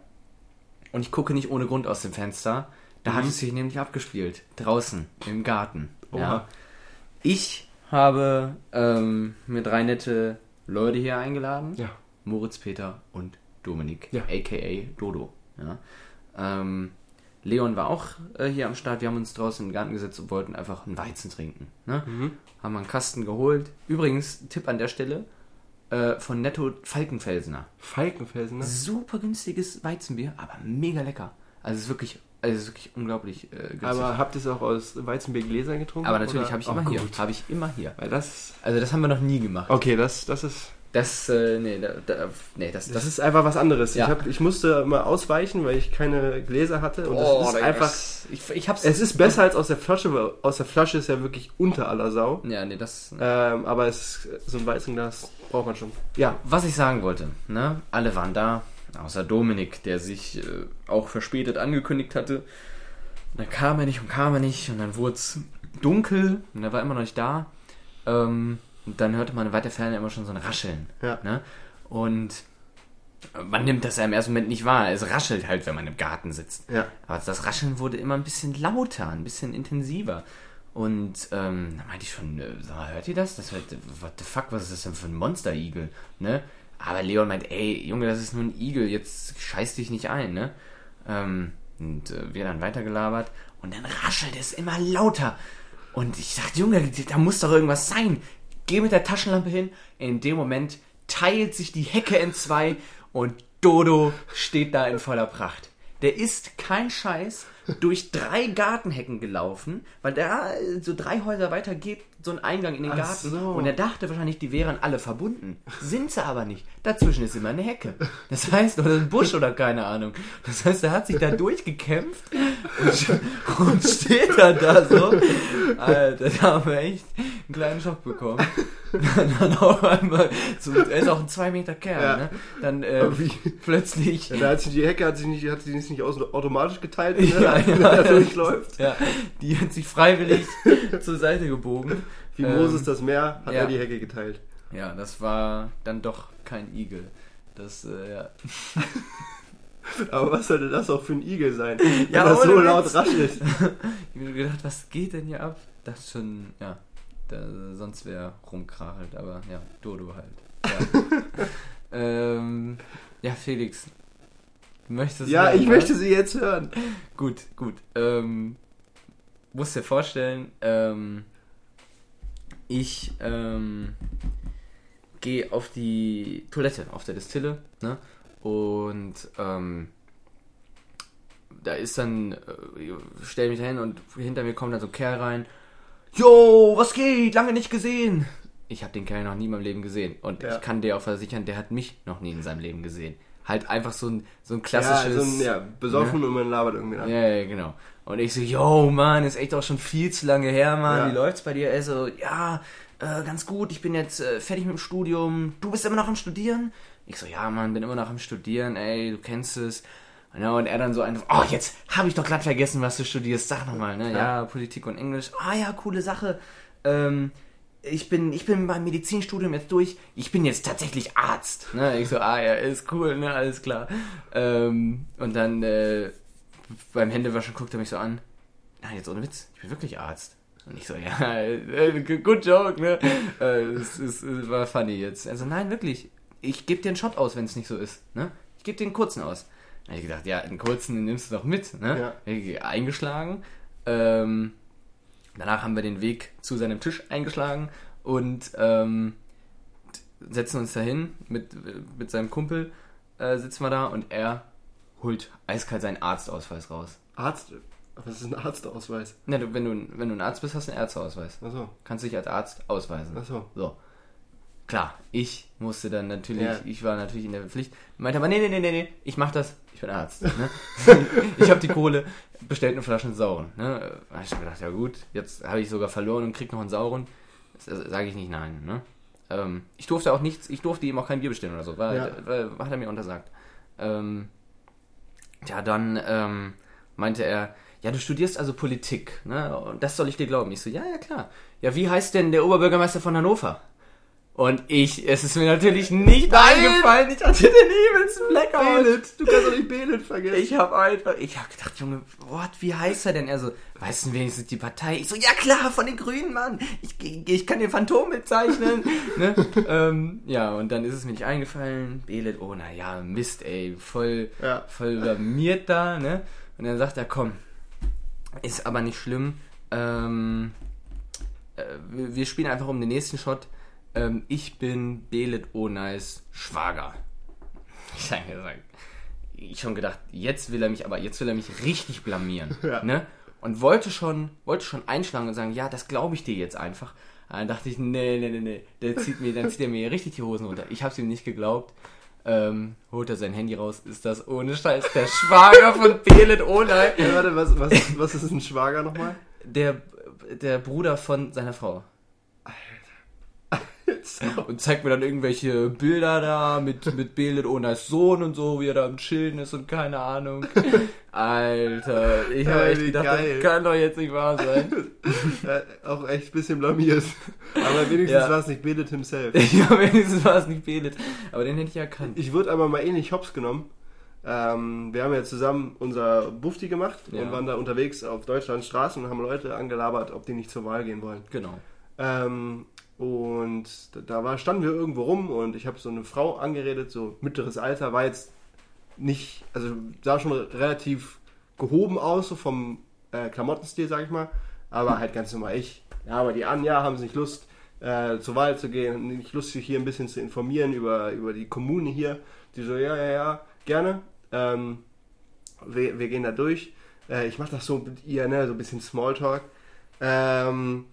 Und ich gucke nicht ohne Grund aus dem Fenster. Da mhm. hat es sich nämlich abgespielt. Draußen, im Garten. Ja. Ich habe ähm, mir drei nette Leute hier eingeladen. Ja. Moritz, Peter und Dominik, ja. aka Dodo. Ja. Ähm, Leon war auch äh, hier am Start. Wir haben uns draußen in den Garten gesetzt und wollten einfach einen Weizen trinken. Ne? Mhm. Haben einen Kasten geholt. Übrigens, Tipp an der Stelle, äh, von Netto Falkenfelsener. Falkenfelsener? Super günstiges Weizenbier, aber mega lecker. Also es ist wirklich also ist wirklich unglaublich äh, günstig. Aber habt ihr es auch aus Weizenbiergläsern getrunken? Aber natürlich habe ich immer oh, hier. Habe ich immer hier. Weil das also das haben wir noch nie gemacht. Okay, das, das ist Das, äh, nee, da, da, nee, das, Das, das, ist einfach was anderes. Ja. Ich, hab, ich musste mal ausweichen, weil ich keine Gläser hatte. Und Oh, das ist einfach. Ich, ich hab's. Es ist besser als aus der Flasche, weil aus der Flasche ist ja wirklich unter aller Sau. ja, nee, das. Ähm, aber es, so ein Weißenglas braucht man schon. Ja, Was ich sagen wollte, ne? Alle waren da, außer Dominik, der sich äh, auch verspätet angekündigt hatte. Und dann kam er nicht und kam er nicht und dann wurde es dunkel und er war immer noch nicht da. Ähm, und dann hörte man in weiter Ferne immer schon so ein Rascheln. Ja. Ne? Und man nimmt das ja im ersten Moment nicht wahr. Es raschelt halt, wenn man im Garten sitzt. ja. Aber das Rascheln wurde immer ein bisschen lauter, ein bisschen intensiver. Und ähm, da meinte ich schon, äh, hört ihr das? Das hört, what the fuck, was ist das denn für ein Monster-Igel? Ne? Aber Leon meint, ey, Junge, das ist nur ein Igel, jetzt scheiß dich nicht ein, ne? Ähm, und äh, wir dann weitergelabert und dann raschelt es immer lauter. Und ich dachte, Junge, da muss doch irgendwas sein. Geh mit der Taschenlampe hin. In dem Moment teilt sich die Hecke in zwei und Dodo steht da in voller Pracht. Der ist kein Scheiß durch drei Gartenhecken gelaufen, weil da so drei Häuser weiter geht so ein Eingang in den Ach Garten. so. Und er dachte wahrscheinlich, die wären alle verbunden. Sind sie aber nicht. Dazwischen ist immer eine Hecke. Das heißt, oder ein Busch oder keine Ahnung. Das heißt, er hat sich da durchgekämpft und, und steht dann da so. Alter, da haben wir echt einen kleinen Schock bekommen. Dann auf einmal, so, er ist auch ein zwei Meter Kerl, Ja. ne? Dann äh, plötzlich. Ja, da hat sich die Hecke hat sich nicht, hat sich nicht automatisch geteilt, wenn Ja, er ja, da ja. durchläuft. Ja, die hat sich freiwillig zur Seite gebogen. Wie Ähm, Moses das Meer hat er die Hecke geteilt. Ja, das war dann doch kein Igel. Das, äh, ja. Aber was sollte das auch für ein Igel sein? Ja, wenn das so laut raschelt. Ich hab mir gedacht, was geht denn hier ab? Das ist schon, ja, da, sonst wäre rumkrachelt, aber ja, Dodo halt. Ja, ähm, ja Felix. Du möchtest Ja, hören, ich möchte sie jetzt hören. Gut, gut. Ähm, musst dir vorstellen, ähm, ich ähm, gehe auf die Toilette, auf der Distille, ne? Und ähm, da ist dann, äh, stell mich dahin und hinter mir kommt dann so ein Kerl rein. Jo, was geht? Lange nicht gesehen. Ich habe den Kerl noch nie in meinem Leben gesehen. Und Ja. ich kann dir auch versichern, der hat mich noch nie in seinem Leben gesehen. Halt einfach so ein, so ein Ja, klassisches. so ein, ja, besoffen und man labert irgendwie an. Ja, ja, genau. Und ich so, yo, Mann, ist echt auch schon viel zu lange her, Mann. Ja. Wie läuft's bei dir? Er so, ja, äh, ganz gut, ich bin jetzt äh, fertig mit dem Studium. Du bist immer noch am Studieren? Ich so, ja, Mann, bin immer noch am Studieren, ey, du kennst es. Ja, und er dann so einfach, oh, jetzt habe ich doch glatt vergessen, was du studierst. Sag nochmal, ne? Ja, Politik und Englisch. Ah ja, coole Sache. Ähm, ich bin, ich bin beim Medizinstudium jetzt durch. Ich bin jetzt tatsächlich Arzt. Ne? Ich so, ah ja, ist cool, ne? Alles klar. Ähm, und dann äh, beim Händewaschen guckt er mich so an. Nein, jetzt ohne Witz, ich bin wirklich Arzt. Und ich so, ja, äh, good joke, ne? Äh, es, es war funny jetzt. Also nein, wirklich. Ich gebe dir einen Shot aus, wenn es nicht so ist. Ne? Ich gebe dir einen kurzen aus. Da hab ich gedacht, ja, einen kurzen den nimmst du doch mit. Ne? Ja. Ich eingeschlagen. Ähm, danach haben wir den Weg zu seinem Tisch eingeschlagen und ähm, setzen uns dahin mit, mit seinem Kumpel, äh, sitzen wir da und er holt eiskalt seinen Arztausweis raus. Arzt. Was ist ein Arztausweis? Ne, du, wenn, du, wenn du ein Arzt bist, hast du einen Ärzteausweis. Achso, Kannst dich als Arzt ausweisen. achso. So. Klar, ich musste dann natürlich, Ja. ich war natürlich in der Pflicht, meinte aber, nee, nee, nee, nee, nee, ich mach das, ich bin Arzt. Ne? ich habe die Kohle, bestellt eine Flasche sauren. Ne? Da hab ich gedacht, ja gut, jetzt habe ich sogar verloren und krieg noch einen sauren. Sage ich nicht nein. Ne? Ähm, ich durfte auch nichts, ich durfte ihm auch kein Bier bestellen oder so, weil, Ja. weil hat er mir untersagt. Ähm, ja, dann ähm, meinte er, ja, du studierst also Politik, ne? Und das soll ich dir glauben. Ich so, ja, ja, klar. Ja, wie heißt denn der Oberbürgermeister von Hannover? Und ich, es ist mir natürlich nicht Nein! eingefallen, ich hatte den übelsten Blackout. Benet, du kannst doch nicht Benet vergessen. Ich habe einfach, ich habe gedacht, Junge, what, wie heißt er denn? Er so, weißt du wenigstens die Partei? Ich so, ja klar, von den Grünen, Mann. Ich, ich kann den Phantom mitzeichnen. ne? ähm, ja, und dann ist es mir nicht eingefallen. Belet, oh na ja, Mist, ey, voll, Ja. voll blamiert da, ne? Und dann sagt er, komm, ist aber nicht schlimm. Ähm, äh, wir wir spielen einfach um den nächsten Shot. Ähm, ich bin Belet Onais Schwager. Ich habe gesagt, ich schon gedacht, jetzt will er mich, aber jetzt will er mich richtig blamieren. Ja. Ne? Und wollte schon, wollte schon einschlagen und sagen, ja, das glaube ich dir jetzt einfach. Dann dachte ich, nee, nee, nee, nee, der zieht mir, dann zieht er mir richtig die Hosen runter. Ich hab's ihm nicht geglaubt. Ähm, holt er sein Handy raus, ist das ohne Scheiß der Schwager von Belet Olay. Ja, warte, was, was, was ist ein Schwager nochmal? Der, der Bruder von seiner Frau. Und zeigt mir dann irgendwelche Bilder da mit, mit Belet Olays Sohn und so, wie er da am Chillen ist und keine Ahnung. Alter, ich habe echt gedacht, geil. das kann doch jetzt nicht wahr sein. Ja, auch echt ein bisschen blamiert. Aber wenigstens Ja. war es nicht Belit himself. ja, wenigstens war es nicht Belet. Aber den hätte ich erkannt. Ich wurde aber mal ähnlich hops genommen. Ähm, wir haben ja zusammen unser Bufti gemacht Ja. und waren da unterwegs auf Deutschlands Straßen und haben Leute angelabert, ob die nicht zur Wahl gehen wollen. Genau. Ähm, und da- war, standen wir irgendwo rum und ich habe so eine Frau angeredet, so mittleres Alter, war jetzt nicht, also sah schon relativ gehoben aus, so vom äh, Klamottenstil, sag ich mal, aber halt ganz normal ich. Ja, aber die an, ja, haben sie nicht Lust, äh, zur Wahl zu gehen, nicht Lust, sich hier ein bisschen zu informieren über, über die Kommune hier. Die so, ja, ja, ja, gerne. Ähm, wir, wir gehen da durch. Äh, ich mache das so mit ihr, ne, so ein bisschen Smalltalk. Ähm,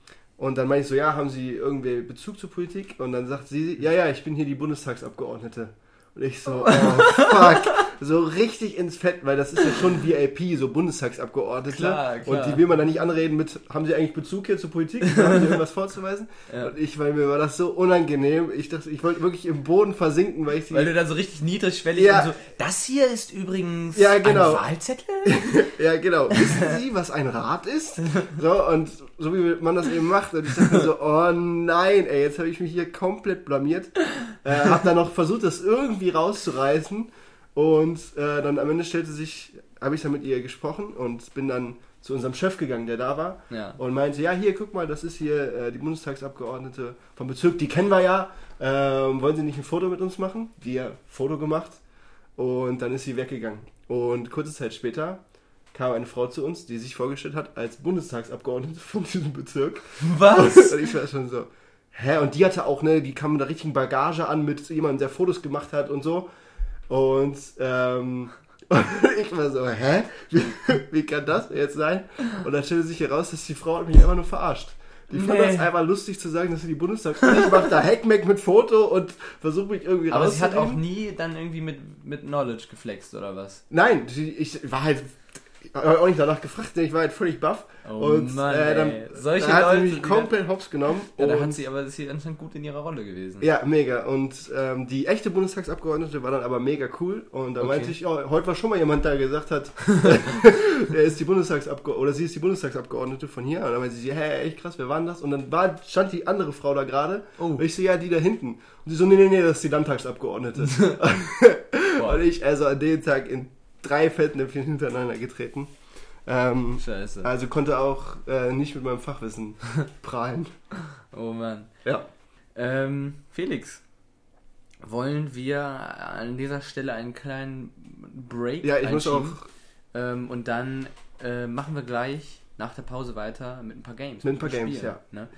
und dann meine ich so, ja, haben Sie irgendwie Bezug zur Politik? Und dann sagt sie, ja, ja, ich bin hier die Bundestagsabgeordnete. Und ich so, oh fuck, so richtig ins Fett, weil das ist ja schon VIP, so Bundestagsabgeordnete. Klar, klar. Und die will man dann nicht anreden mit, haben Sie eigentlich Bezug hier zur Politik? Haben Sie irgendwas vorzuweisen? Ja. Und ich, weil mir war das so unangenehm. Ich dachte, ich wollte wirklich im Boden versinken, weil ich sie Weil du dann so richtig niedrigschwellig Ja. und so, das hier ist übrigens Ja, genau. ein Wahlzettel? Ja, genau. Wissen Sie, was ein Rad ist? So, und so wie man das eben macht. Und ich dachte mir so, oh nein, ey, jetzt habe ich mich hier komplett blamiert. Äh, hab dann noch versucht, das irgendwie rauszureißen. Und äh, dann am Ende stellte sich, habe ich dann mit ihr gesprochen und bin dann zu unserem Chef gegangen, der da war. Ja. Und meinte, ja, hier, guck mal, das ist hier äh, die Bundestagsabgeordnete vom Bezirk, die kennen wir ja. Ähm, wollen Sie nicht ein Foto mit uns machen? Wir Foto gemacht. Und dann ist sie weggegangen. Und kurze Zeit später kam eine Frau zu uns, die sich vorgestellt hat als Bundestagsabgeordnete von diesem Bezirk. Was? Und ich war schon so, hä? Und die hatte auch, ne, die kam mit der richtigen Bagage an mit jemandem, der Fotos gemacht hat und so. Und, ähm, ich war so, hä? Wie, wie kann das jetzt sein? Und dann stellte sich heraus, dass die Frau mich einfach nur verarscht. Die fand Nee. das einfach lustig zu sagen, dass sie die Bundestags... Ich mach da Hackmack mit Foto und versuche mich irgendwie Aber sie hat auch nie dann irgendwie mit, mit Knowledge geflext oder was? Nein, ich war halt auch nicht danach gefragt, denn ich war halt völlig baff. Oh und Mann, äh, dann. Solche da hat sie Leute, mich die komplett hops genommen. Ja, da hat sie aber ist sie anscheinend gut in ihrer Rolle gewesen. ja, mega. Und ähm, die echte Bundestagsabgeordnete war dann aber mega cool. Und da Okay. meinte ich, oh, heute war schon mal jemand, der gesagt hat, er ist die Bundestagsabgeordnete, oder sie ist die Bundestagsabgeordnete von hier. Und dann meinte sie, hä, echt krass, wer war denn das? Und dann war, stand die andere Frau da gerade. Oh. Und ich so, ja, die da hinten. Und sie so, nee, nee, nee, das ist die Landtagsabgeordnete. Und ich also an dem Tag in drei Fettnäpfchen hintereinander getreten. Ähm, scheiße. also konnte auch äh, nicht mit meinem Fachwissen prahlen. Oh Mann. Ja. Ähm, Felix, wollen wir an dieser Stelle einen kleinen Break Ja, ich muss auch? Ähm, und dann äh, machen wir gleich nach der Pause weiter mit ein paar Games. Mit ein paar Spielen, Games, ja. Ne?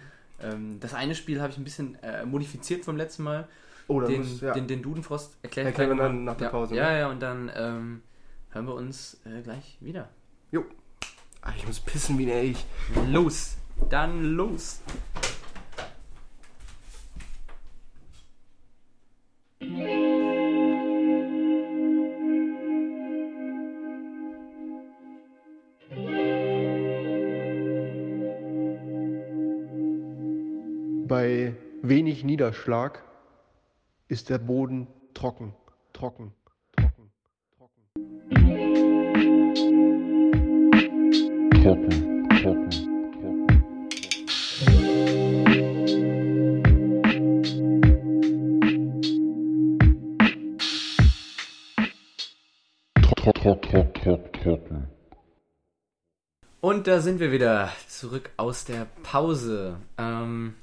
Ähm, das eine Spiel habe ich ein bisschen äh, modifiziert vom letzten Mal. Oh, dann Den, muss, ja. den, den Dudenfrost erklärt Erklären wir dann nach der. Pause, Ja, ne? ja, und dann ähm, hören wir uns äh, gleich wieder. Ah, ich muss pissen wie ein Elch. Los! Dann los! Bei wenig Niederschlag ist der Boden trocken, trocken, trock, trock, trocken. Und da sind wir wieder zurück aus der Pause. Ähm,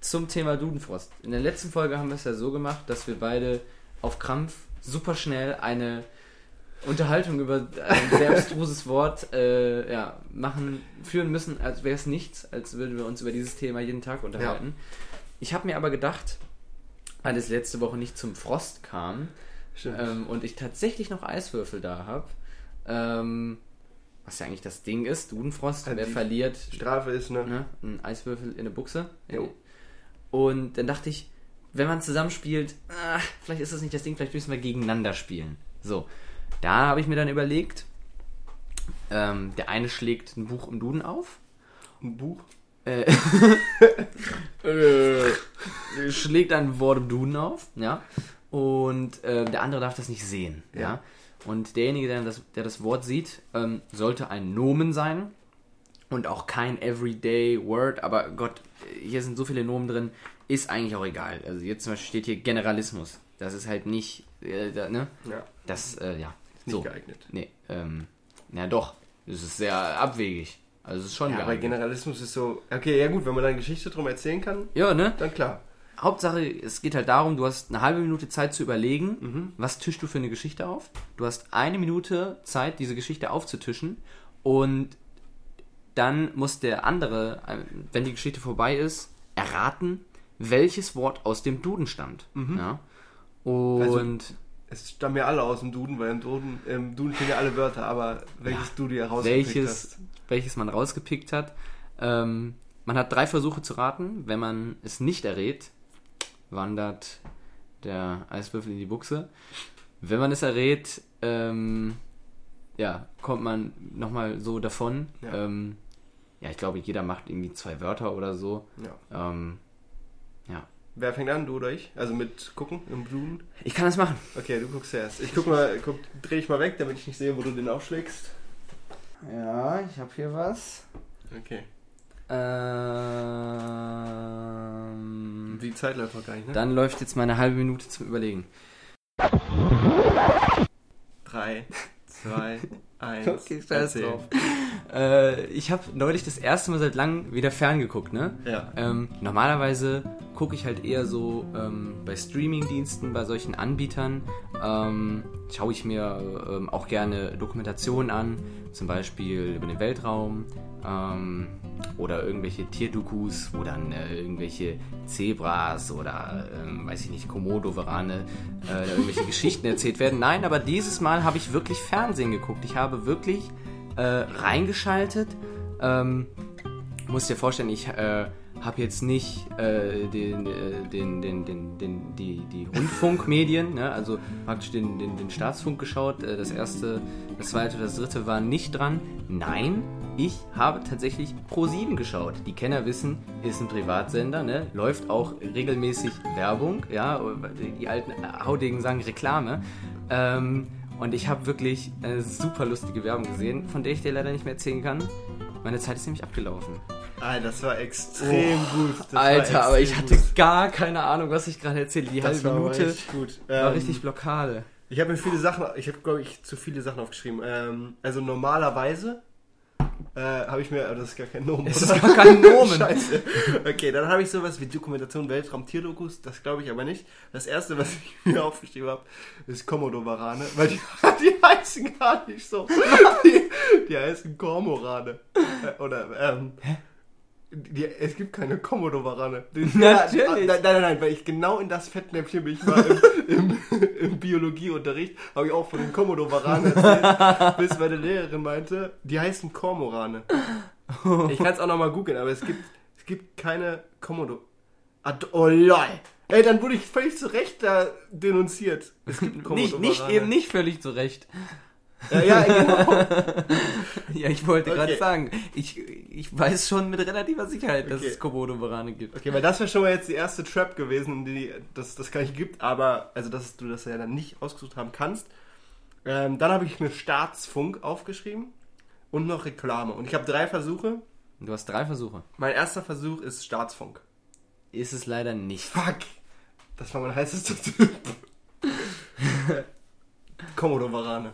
zum Thema Dudenfrost. In der letzten Folge haben wir es ja so gemacht, dass wir beide auf Krampf super schnell eine Unterhaltung über ein sehr abstruses Wort äh, ja, machen, führen müssen, als wäre es nichts, als würden wir uns über dieses Thema jeden Tag unterhalten. Ich habe mir aber gedacht, weil es letzte Woche nicht zum Frost kam ähm, und ich tatsächlich noch Eiswürfel da habe, ähm, was ja eigentlich das Ding ist, Dudenfrost, Also wer verliert, Strafe ist, ne? ne, ein Eiswürfel in eine Buchse. Jo. Und dann dachte ich, wenn man zusammenspielt, ah, vielleicht ist das nicht das Ding, vielleicht müssen wir gegeneinander spielen. So, da habe ich mir dann überlegt, ähm, der eine schlägt ein Buch im Duden auf, Ein Buch. äh, äh, schlägt ein Wort im Duden auf, ja, und äh, der andere darf das nicht sehen, ja. Ja. Und derjenige, der das, der das Wort sieht, ähm, sollte ein Nomen sein und auch kein Everyday Word, aber Gott, hier sind so viele Nomen drin, ist eigentlich auch egal. Also jetzt zum Beispiel steht hier Generalismus. Das ist halt nicht, äh, da, ne? Ja, Das, äh, ja. Nicht so. geeignet. Nee, ähm, na doch. Das ist sehr abwegig. Also es ist schon Ja, aber geeignet. Generalismus ist so. Okay, ja gut, wenn man da eine Geschichte drum erzählen kann, Ja, ne? dann klar. Hauptsache, es geht halt darum, du hast eine halbe Minute Zeit zu überlegen, Mhm. was tischst du für eine Geschichte auf. Du hast eine Minute Zeit, diese Geschichte aufzutischen und dann muss der andere, äh, wenn die Geschichte vorbei ist, erraten, welches Wort aus dem Duden stammt. Ja? Und Also- Es stammen ja alle aus dem Duden, weil im Duden, im Duden stehen ja alle Wörter, aber welches Ja, du dir rausgepickt welches, hast. welches man rausgepickt hat. Ähm, man hat drei Versuche zu raten. Wenn man es nicht errät, wandert der Eiswürfel in die Buchse. Wenn man es errät, ähm, ja, kommt man nochmal so davon. Ja. Ähm, ja, ich glaube, jeder macht irgendwie zwei Wörter oder so. Ja. Ähm, ja. Wer fängt an, du oder ich? Also mit gucken im Duden? Ich kann das machen. Okay, du guckst erst. Ich guck mal, guck, dreh dich mal weg, damit ich nicht sehe, wo du den aufschlägst. Ja, ich habe hier was. Okay. Ähm, Die Zeit läuft noch gar nicht, ne? Dann läuft jetzt meine halbe Minute zum Überlegen. Drei, zwei, eins. Okay, scheiß drauf. Äh, ich habe neulich das erste Mal seit langem wieder ferngeguckt, ne? Ja. Ähm, normalerweise gucke ich halt eher so ähm, bei Streamingdiensten, bei solchen Anbietern, ähm, schaue ich mir ähm, auch gerne Dokumentationen an, zum Beispiel über den Weltraum ähm, oder irgendwelche Tierdokus, wo dann äh, irgendwelche Zebras oder, ähm, weiß ich nicht, Komodo-Warane äh, da irgendwelche Geschichten erzählt werden. Nein, aber dieses Mal habe ich wirklich Fernsehen geguckt. Ich habe wirklich äh, reingeschaltet. Ähm, musst dir vorstellen, ich äh, habe jetzt nicht äh, den, äh, den, den, den, den, die, die Rundfunkmedien, ne? also praktisch den, den, den Staatsfunk geschaut. Äh, das erste, das zweite, das dritte waren nicht dran. Nein, ich habe tatsächlich Pro7 geschaut. Die Kenner wissen, ist ein Privatsender, ne? läuft auch regelmäßig Werbung. Ja, die alten Haudegen sagen Reklame. Ähm, und ich habe wirklich eine super lustige Werbung gesehen, von der ich dir leider nicht mehr erzählen kann. Meine Zeit ist nämlich abgelaufen. Alter, das war extrem gut. Das war Alter, aber ich extrem hatte gut. gar keine Ahnung, was ich gerade erzähle. Die Das halbe war Minute richtig gut. war Ähm, richtig Blockade. Ich habe mir viele Sachen, ich habe glaube ich zu viele Sachen aufgeschrieben. Ähm, also normalerweise äh, habe ich mir, das ist gar kein Nomen. Oder? ist gar kein Nomen. Scheiße. Okay, dann habe ich sowas wie Dokumentation Weltraum Tierdokus, das glaube ich aber nicht. Das erste, was ich mir aufgeschrieben habe, ist Komodo-Varane, weil die, die heißen gar nicht so. Die, die heißen Kormorane. Äh, Oder, ähm, die, es gibt keine Natürlich. Nein, nein, nein, weil ich genau in das Fettnäpfchen bin ich mal im, im, im Biologieunterricht, habe ich auch von den Komodo-Varanen erzählt, bis meine Lehrerin meinte, die heißen Kormorane. Ich kann es auch nochmal googeln, aber es gibt, es gibt keine Komodo. Ad oh lol. Ey, dann wurde ich völlig zu Recht da denunziert. Es gibt einen Nicht, nicht, eben nicht völlig zurecht. Ja, ja, genau. Ja, ich wollte gerade Okay. sagen, ich, ich weiß schon mit relativer Sicherheit, dass Okay. es Komodo-Varane gibt. Okay, weil das wäre schon mal jetzt die erste Trap gewesen, die das, das gar nicht gibt, aber also dass du das ja dann nicht ausgesucht haben kannst. Ähm, dann habe ich mir Staatsfunk aufgeschrieben und noch Reklame. Und ich habe drei Versuche. Du hast drei Versuche. Mein erster Versuch ist Staatsfunk. Ist es leider nicht. Fuck! Das war mein heißester Typ. Komodo-Varane.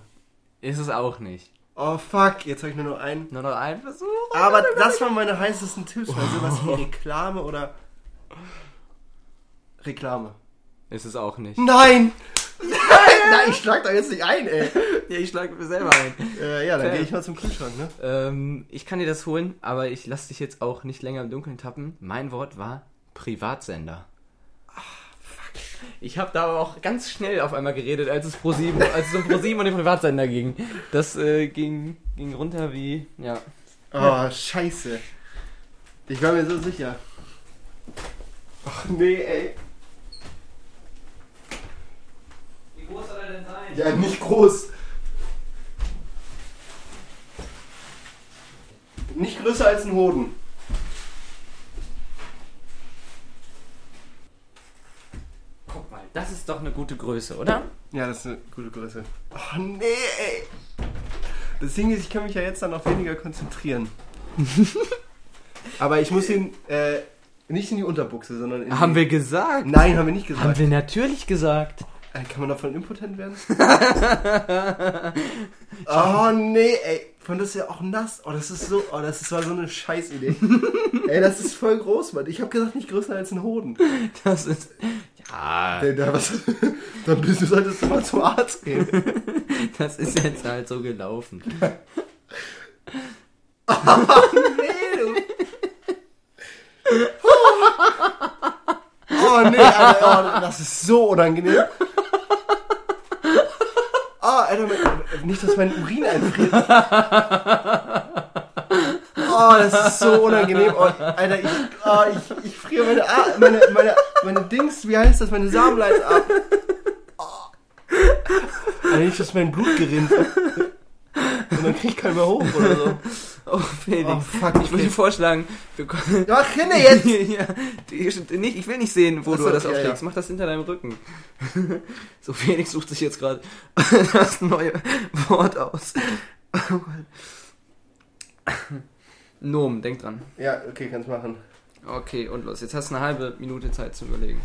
Ist es auch nicht. Oh fuck, jetzt habe ich nur noch einen. Nur noch ein Versuch. Aber das waren meine heißesten Tipps, weil sowas wie Reklame oder Reklame. Ist es auch nicht. Nein! Nein, ich schlag da jetzt nicht ein, ey. Ja, ich schlage mir selber ein. Äh, ja, dann gehe ich mal zum Kühlschrank, ne? Ähm, ich kann dir das holen, aber ich lasse dich jetzt auch nicht länger im Dunkeln tappen. Mein Wort war Privatsender. Ich habe da aber auch ganz schnell auf einmal geredet, als es pro 7, als es um pro 7 und den Privatsender ging. Das äh, ging ging runter wie. Ja. Oh, scheiße. Ich war mir so sicher. Ach nee, ey. Wie groß soll er denn sein? Ja, nicht groß. Nicht größer als ein Hoden. Guck mal, das ist doch eine gute Größe, oder? Ja, das ist eine gute Größe. Oh nee, ey. Das Ding ist, ich kann mich ja jetzt dann noch weniger konzentrieren. Aber ich muss ihn äh, nicht in die Unterbuchse, sondern in Haben die... wir gesagt? Nein, haben wir nicht gesagt. Haben wir natürlich gesagt. Äh, kann man davon impotent werden? oh nee, ey. Von das ja auch nass. Oh, das ist so, oh, das ist- war so eine Scheißidee. ey, das ist voll groß, Mann. Ich habe gesagt, nicht größer als ein Hoden. Das ist. Ja, Ey, da, was, dann bist du, solltest du mal zum Arzt gehen. das ist jetzt halt so gelaufen. Nee, du. Oh nee, Alter, oh, das ist so unangenehm. Alter, nicht, dass mein Urin einfriert. Oh, das ist so unangenehm. Oh, Alter, ich, oh, ich, ich friere meine, meine, meine, meine Dings, wie heißt das, meine Samenleiter ab. Oh. Alter, nicht, dass mein Blut gerinnt. Und dann krieg ich keinen mehr hoch oder so. Oh, Felix. Oh, fuck, ich würde okay. vorschlagen, wir. Ja, Rinne jetzt! ja, nicht, ich will nicht sehen, wo Ach du das ja, auflegst. ja. Mach das hinter deinem Rücken. so, Felix sucht sich jetzt gerade das neue Wort aus. Nomen, denk dran. Ja, okay, kannst machen. Okay, und los. Jetzt hast du eine halbe Minute Zeit zum Überlegen.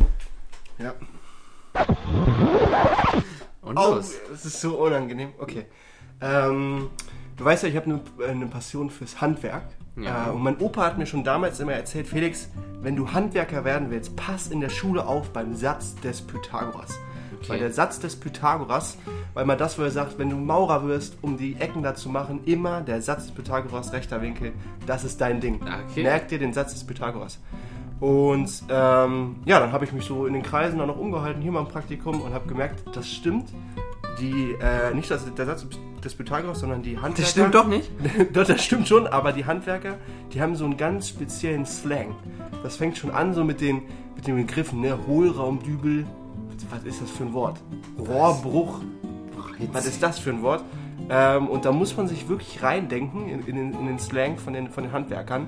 Ja. Und Oh, los. das ist so unangenehm. Okay. Ähm, du weißt ja, ich habe eine, eine Passion fürs Handwerk. Ja. Äh, und mein Opa hat mir schon damals immer erzählt, Felix, wenn du Handwerker werden willst, pass in der Schule auf beim Satz des Pythagoras. Weil der Satz des Pythagoras, weil man das, wo er sagt, wenn du Maurer wirst, um die Ecken da zu machen, immer der Satz des Pythagoras, rechter Winkel, das ist dein Ding. Okay. Merk dir den Satz des Pythagoras. Und ähm, ja, dann habe ich mich so in den Kreisen auch noch umgehalten, hier mal im Praktikum und habe gemerkt, das stimmt. Die, äh, nicht das, der Satz des Pythagoras, sondern die Handwerker. Das stimmt doch nicht. Doch, das stimmt schon, aber die Handwerker, die haben so einen ganz speziellen Slang. Das fängt schon an so mit den, mit den Begriffen, ne? Hohlraumdübel. Was ist das für ein Wort? Rohrbruch. Was ist das für ein Wort? Ähm, und da muss man sich wirklich reindenken in, in, den, in den Slang von den, von den Handwerkern.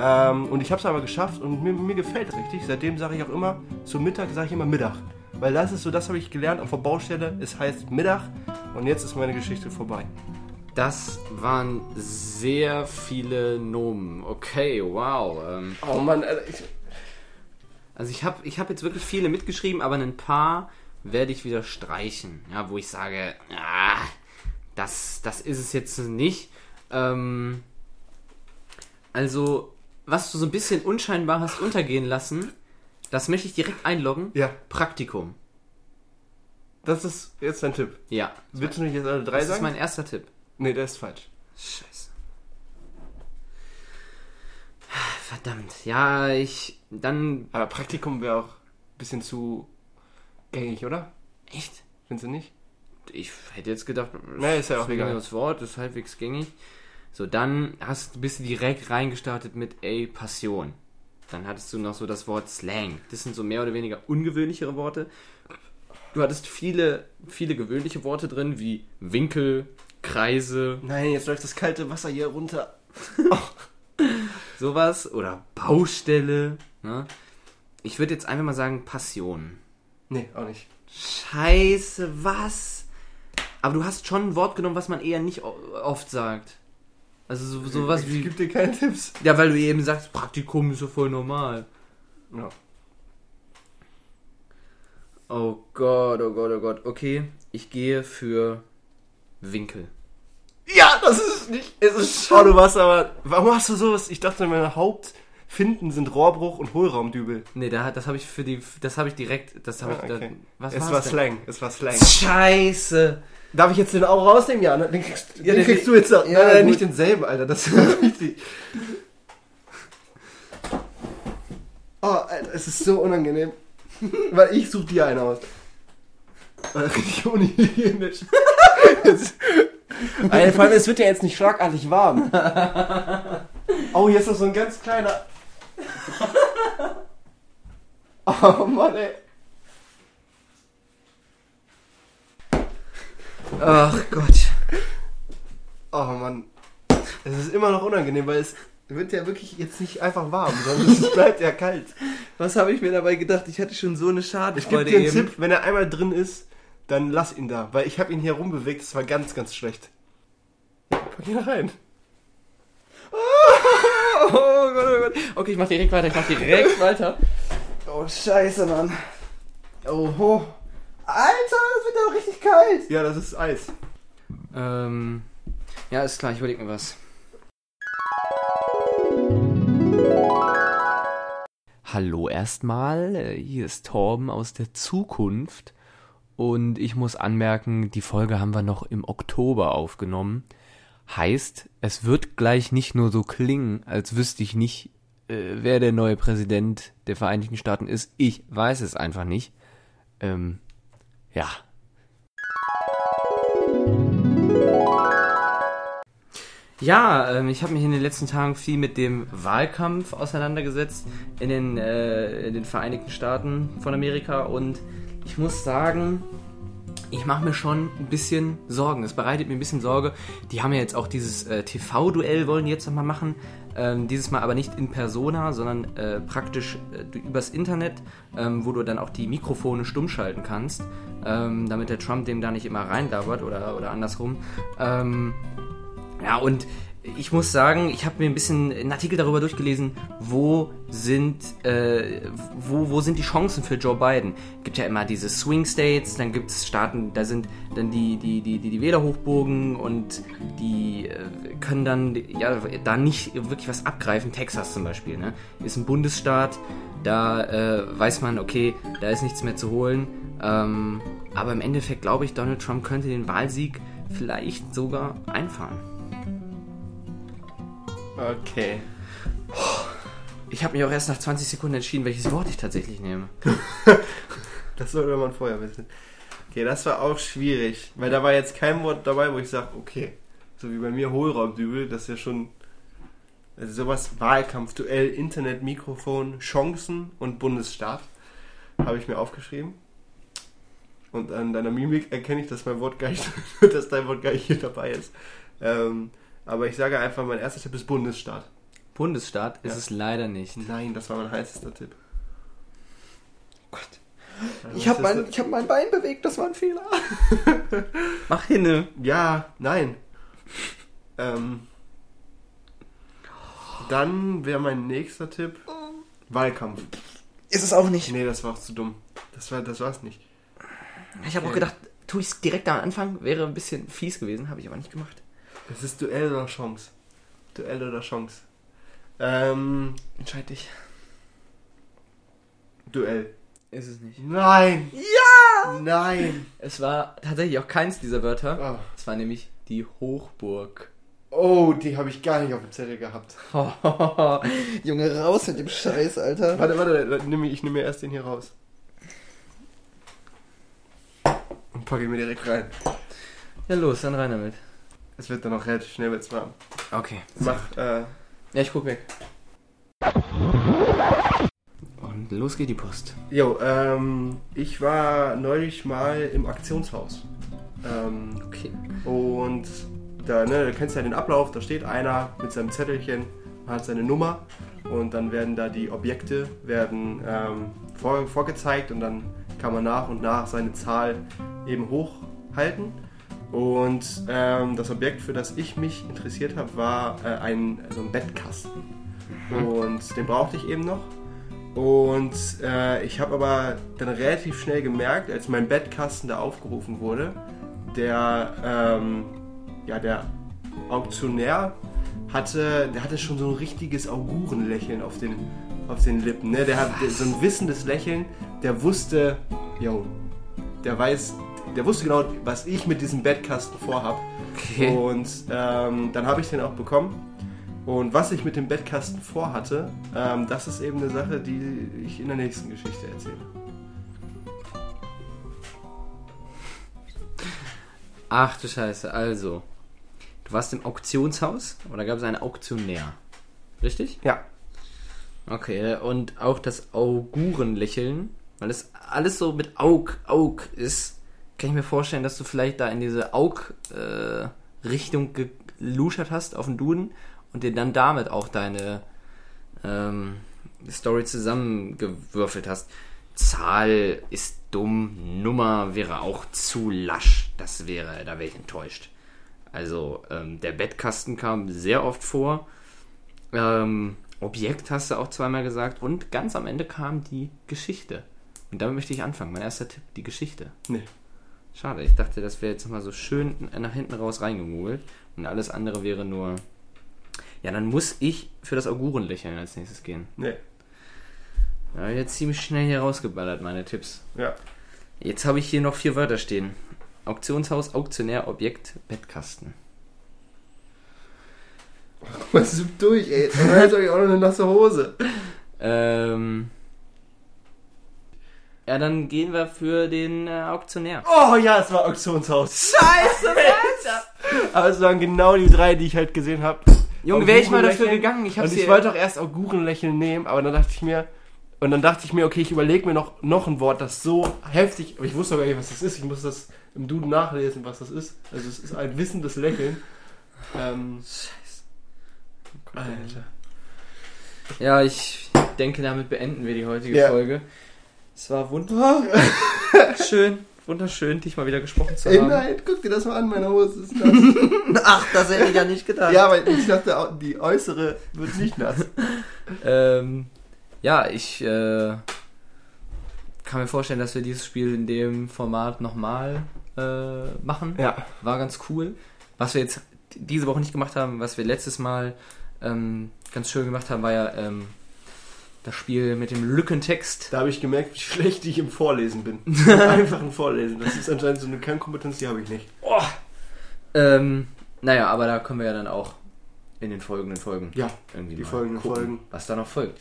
Ähm, und ich habe es aber geschafft und mir, mir gefällt richtig. Seitdem sage ich auch immer, zum Mittag sage ich immer Mittag. Weil das ist so, das habe ich gelernt auf der Baustelle. Es heißt Mittag und jetzt ist meine Geschichte vorbei. Das waren sehr viele Nomen. Okay, wow. Ähm, Oh Mann, Alter, ich, also ich habe ich hab jetzt wirklich viele mitgeschrieben, aber ein paar werde ich wieder streichen. Ja, wo ich sage, ah, das, das ist es jetzt nicht. Ähm, also, was du so ein bisschen unscheinbar hast untergehen lassen, das möchte ich direkt einloggen. ja, Praktikum. das ist jetzt dein Tipp. Ja. Willst du nicht jetzt alle drei Das ist sagen? mein erster Tipp. nee, der ist falsch. Scheiße. Verdammt. Ja, ich. Dann. Aber Praktikum wäre auch ein bisschen zu gängig, oder? Echt? Findest du nicht? Ich hätte jetzt gedacht, Nee, ist ja auch ein egal. Das Wort ist halbwegs gängig. So, dann hast, bist du direkt reingestartet mit A, Passion. Dann hattest du noch so das Wort Slang. Das sind so mehr oder weniger ungewöhnlichere Worte. Du hattest viele, viele gewöhnliche Worte drin, wie Winkel, Kreise, Nein, jetzt läuft das kalte Wasser hier runter. sowas. Oder Baustelle. Ne? Ich würde jetzt einfach mal sagen Passion. Nee, auch nicht. Scheiße, was? Aber du hast schon ein Wort genommen, was man eher nicht oft sagt. Also so, sowas ich wie. gebe dir keine Tipps. Ja, weil du eben sagst, Praktikum ist ja voll normal. Ja. Oh Gott, oh Gott, oh Gott. Okay, ich gehe für Winkel. ja, das ist nicht. Es ist schon. Oh, du warst aber. Warum hast du sowas? Ich dachte, meine Hauptfinden sind Rohrbruch und Hohlraumdübel. Nee, da, das habe ich für die. Das habe ich direkt. Das habe Ah, ich. Da, okay. was es war denn? Slang. Es war Slang. Scheiße. Darf ich jetzt den auch rausnehmen? Ja, ne? den kriegst, den den- kriegst du jetzt auch. Ja, nein, nein, nicht denselben, Alter. Das ist richtig. Oh, Alter, es ist so unangenehm. Weil ich such dir einen aus. Richtig unhygienisch. Alter, vor allem, es wird ja jetzt nicht schlagartig warm. Oh, hier ist noch so ein ganz kleiner. Oh Mann, ey. Ach Gott. Oh Mann. Es ist immer noch unangenehm, weil es wird ja wirklich jetzt nicht einfach warm, sondern es bleibt ja kalt. Was habe ich mir dabei gedacht? Ich hatte schon so eine Schade. Ich gebe dir einen Tipp, wenn er einmal drin ist, dann lass ihn da, weil ich habe ihn hier rumbewegt, das war ganz, ganz schlecht. Ja, pack ihn rein. Oh Gott, oh Gott. Okay, ich mach direkt weiter, ich mach direkt weiter. Oh, scheiße, Mann. Oho. Alter, es wird doch richtig kalt. Ja, das ist Eis. Ähm, ja, ist klar, ich überlege mir was. Hallo erstmal, hier ist Torben aus der Zukunft und ich muss anmerken, die Folge haben wir noch im Oktober aufgenommen. Heißt, es wird gleich nicht nur so klingen, als wüsste ich nicht, äh, wer der neue Präsident der Vereinigten Staaten ist. Ich weiß es einfach nicht. Ähm, ja. Ja, ähm, ich habe mich in den letzten Tagen viel mit dem Wahlkampf auseinandergesetzt in den, äh, in den Vereinigten Staaten von Amerika und ich muss sagen, ich mache mir schon ein bisschen Sorgen. Es bereitet mir ein bisschen Sorge. Die haben ja jetzt auch dieses äh, TV-Duell, wollen jetzt nochmal machen. Ähm, dieses Mal aber nicht in Persona, sondern äh, praktisch äh, übers Internet, ähm, wo du dann auch die Mikrofone stumm schalten kannst, ähm, damit der Trump dem da nicht immer reinlabert oder, oder andersrum. Ähm, ja, und ich muss sagen, ich habe mir ein bisschen einen Artikel darüber durchgelesen, wo sind, äh, wo, wo sind die Chancen für Joe Biden? Gibt ja immer diese Swing States, dann gibt es Staaten, da sind dann die, die, die, die, die Wählerhochburgen und die äh, können dann ja da nicht wirklich was abgreifen. Texas zum Beispiel, ne? Ist ein Bundesstaat, da äh, weiß man, okay, da ist nichts mehr zu holen. Ähm, aber im Endeffekt glaube ich, Donald Trump könnte den Wahlsieg vielleicht sogar einfahren. Okay. Ich habe mich auch erst nach 20 Sekunden entschieden, welches Wort ich tatsächlich nehme. Das sollte man vorher wissen. Okay, das war auch schwierig, weil da war jetzt kein Wort dabei, wo ich sage, okay, so wie bei mir Hohlraumdübel, das ist ja schon also sowas Wahlkampf, Duell, Internet, Mikrofon, Chancen und Bundesstaat habe ich mir aufgeschrieben. Und an deiner Mimik erkenne ich, dass mein Wort gar nicht, dass dein Wort gar nicht hier dabei ist. Ähm, aber ich sage einfach, mein erster Tipp ist Bundesstaat. Bundesstaat ist Ja. es leider nicht. Nein, das war mein heißester Tipp. Gott. Also Ich habe ist mein, ich hab mein Bein bewegt, das war ein Fehler. Mach hinne. Ja, nein. ähm, dann wäre mein nächster Tipp Wahlkampf. Ist es auch nicht. Nee, das war auch zu dumm. Das war das war's nicht. Ich habe auch gedacht, tue ich es direkt am Anfang, wäre ein bisschen fies gewesen, habe ich aber nicht gemacht. Es ist Duell oder Chance. Duell oder Chance. Ähm, Entscheid dich. Duell. Ist es nicht. Nein! Ja! Nein! Es war tatsächlich auch keins dieser Wörter. Oh, Es war nämlich die Hochburg. oh die habe ich gar nicht auf dem Zettel gehabt. Junge, raus mit dem Scheiß, Alter. Warte, warte, ich nehme mir erst den hier raus. Und packe ihn mir direkt rein. Ja, los, dann rein damit. Es wird dann auch relativ schnell wird's warm. Okay. Mach, äh, Ja, ich guck weg. Und los geht die Post. Jo, ähm, ich war neulich mal im Aktionshaus. Ähm, Okay. und da, ne, du kennst ja den Ablauf, da steht einer mit seinem Zettelchen, hat seine Nummer und dann werden da die Objekte werden ähm, vor, vorgezeigt und dann kann man nach und nach seine Zahl eben hochhalten. Und ähm, das Objekt, für das ich mich interessiert habe, war äh, ein, so ein Bettkasten. Und den brauchte ich eben noch. Und äh, ich habe aber dann relativ schnell gemerkt, als mein Bettkasten da aufgerufen wurde, der, ähm, ja, der Auktionär hatte, der hatte schon so ein richtiges Augurenlächeln auf den, auf den Lippen. Ne? Der hat so ein wissendes Lächeln, der wusste, yo, der weiß, der wusste genau, was ich mit diesem Bettkasten vorhab. Okay. Und ähm, dann habe ich den auch bekommen. Und was ich mit dem Bettkasten vorhatte, ähm, das ist eben eine Sache, die ich in der nächsten Geschichte erzähle. Ach du Scheiße, also. warst im Auktionshaus oder gab es einen Auktionär? Richtig? Ja. Okay, und auch das Augurenlächeln, weil es alles so mit Aug, Aug ist, kann ich mir vorstellen, dass du vielleicht da in diese Aug-Richtung geluschert hast auf den Duden und dir dann damit auch deine ähm, Story zusammengewürfelt hast. Zahl ist dumm, Nummer wäre auch zu lasch. Das wäre, da wäre ich enttäuscht. Also, ähm, der Bettkasten kam sehr oft vor. Ähm, Objekt hast du auch zweimal gesagt. Und ganz am Ende kam die Geschichte. Und damit möchte ich anfangen. Mein erster Tipp, die Geschichte. Nee. Schade, ich dachte, das wäre jetzt nochmal so schön nach hinten raus reingemogelt. Und alles andere wäre nur. Ja, dann muss ich für das Augurenlächeln als nächstes gehen. Nee. Ja, jetzt ziemlich schnell hier rausgeballert, meine Tipps. Ja. Jetzt habe ich hier noch vier Wörter stehen. Auktionshaus, Auktionär, Objekt, Bettkasten. Was ist durch, ey? Jetzt habe ich auch noch eine nasse Hose. Ähm. Ja, dann gehen wir für den äh, Auktionär. Oh ja, es war Auktionshaus. Scheiße, Alter! Aber es waren genau die drei, die ich halt gesehen habe. Junge, wäre ich mal dafür gegangen. Ich und ich wollte auch erst Augurenlächeln nehmen, aber dann dachte ich mir, und dann dachte ich mir, okay, ich überlege mir noch, noch ein Wort, das so heftig, aber ich wusste gar nicht, was das ist. Ich muss das im Duden nachlesen, was das ist. Also es ist ein wissendes Lächeln. Ähm, Scheiße. Alter. Ja, ich denke, damit beenden wir die heutige Ja. Folge. Es war wunderschön, wunderschön, dich mal wieder gesprochen zu Ey, haben. nein, guck dir das mal an, meine Hose ist nass. Ach, das hätte ich ja nicht gedacht. ja, aber ich dachte, die äußere wird nicht nass. Ähm, ja, ich äh, kann mir vorstellen, dass wir dieses Spiel in dem Format nochmal äh, machen. Ja. War ganz cool. Was wir jetzt diese Woche nicht gemacht haben, was wir letztes Mal ähm, ganz schön gemacht haben, war ja ähm, das Spiel mit dem Lückentext. Da habe ich gemerkt, wie schlecht ich im Vorlesen bin. Im einfachen Vorlesen. Das ist anscheinend so eine Kernkompetenz, die habe ich nicht. Ähm, naja, aber da können wir ja dann auch in den folgenden Folgen Ja, irgendwie die folgenden gucken, Folgen. was da noch folgt.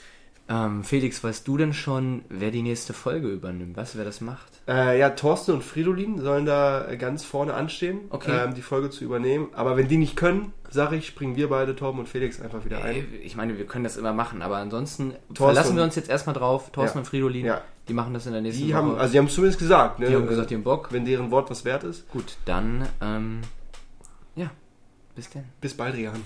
Ähm, Felix, weißt du denn schon, wer die nächste Folge übernimmt? Du, wer das macht? Äh, ja, Thorsten und Fridolin sollen da ganz vorne anstehen, Okay. ähm, die Folge zu übernehmen. Aber wenn die nicht können, sage ich, springen wir beide, Torben und Felix, einfach wieder ein. Ich meine, wir können das immer machen, aber ansonsten Thorsten verlassen wir uns jetzt erstmal drauf. Thorsten Ja. und Fridolin, Ja. die machen das in der nächsten Die Woche. haben, also die haben es zumindest gesagt, ne? die haben gesagt, die haben Bock. wenn deren Wort was wert ist. Gut, dann, ähm, ja, bis dann. Bis bald, Rian.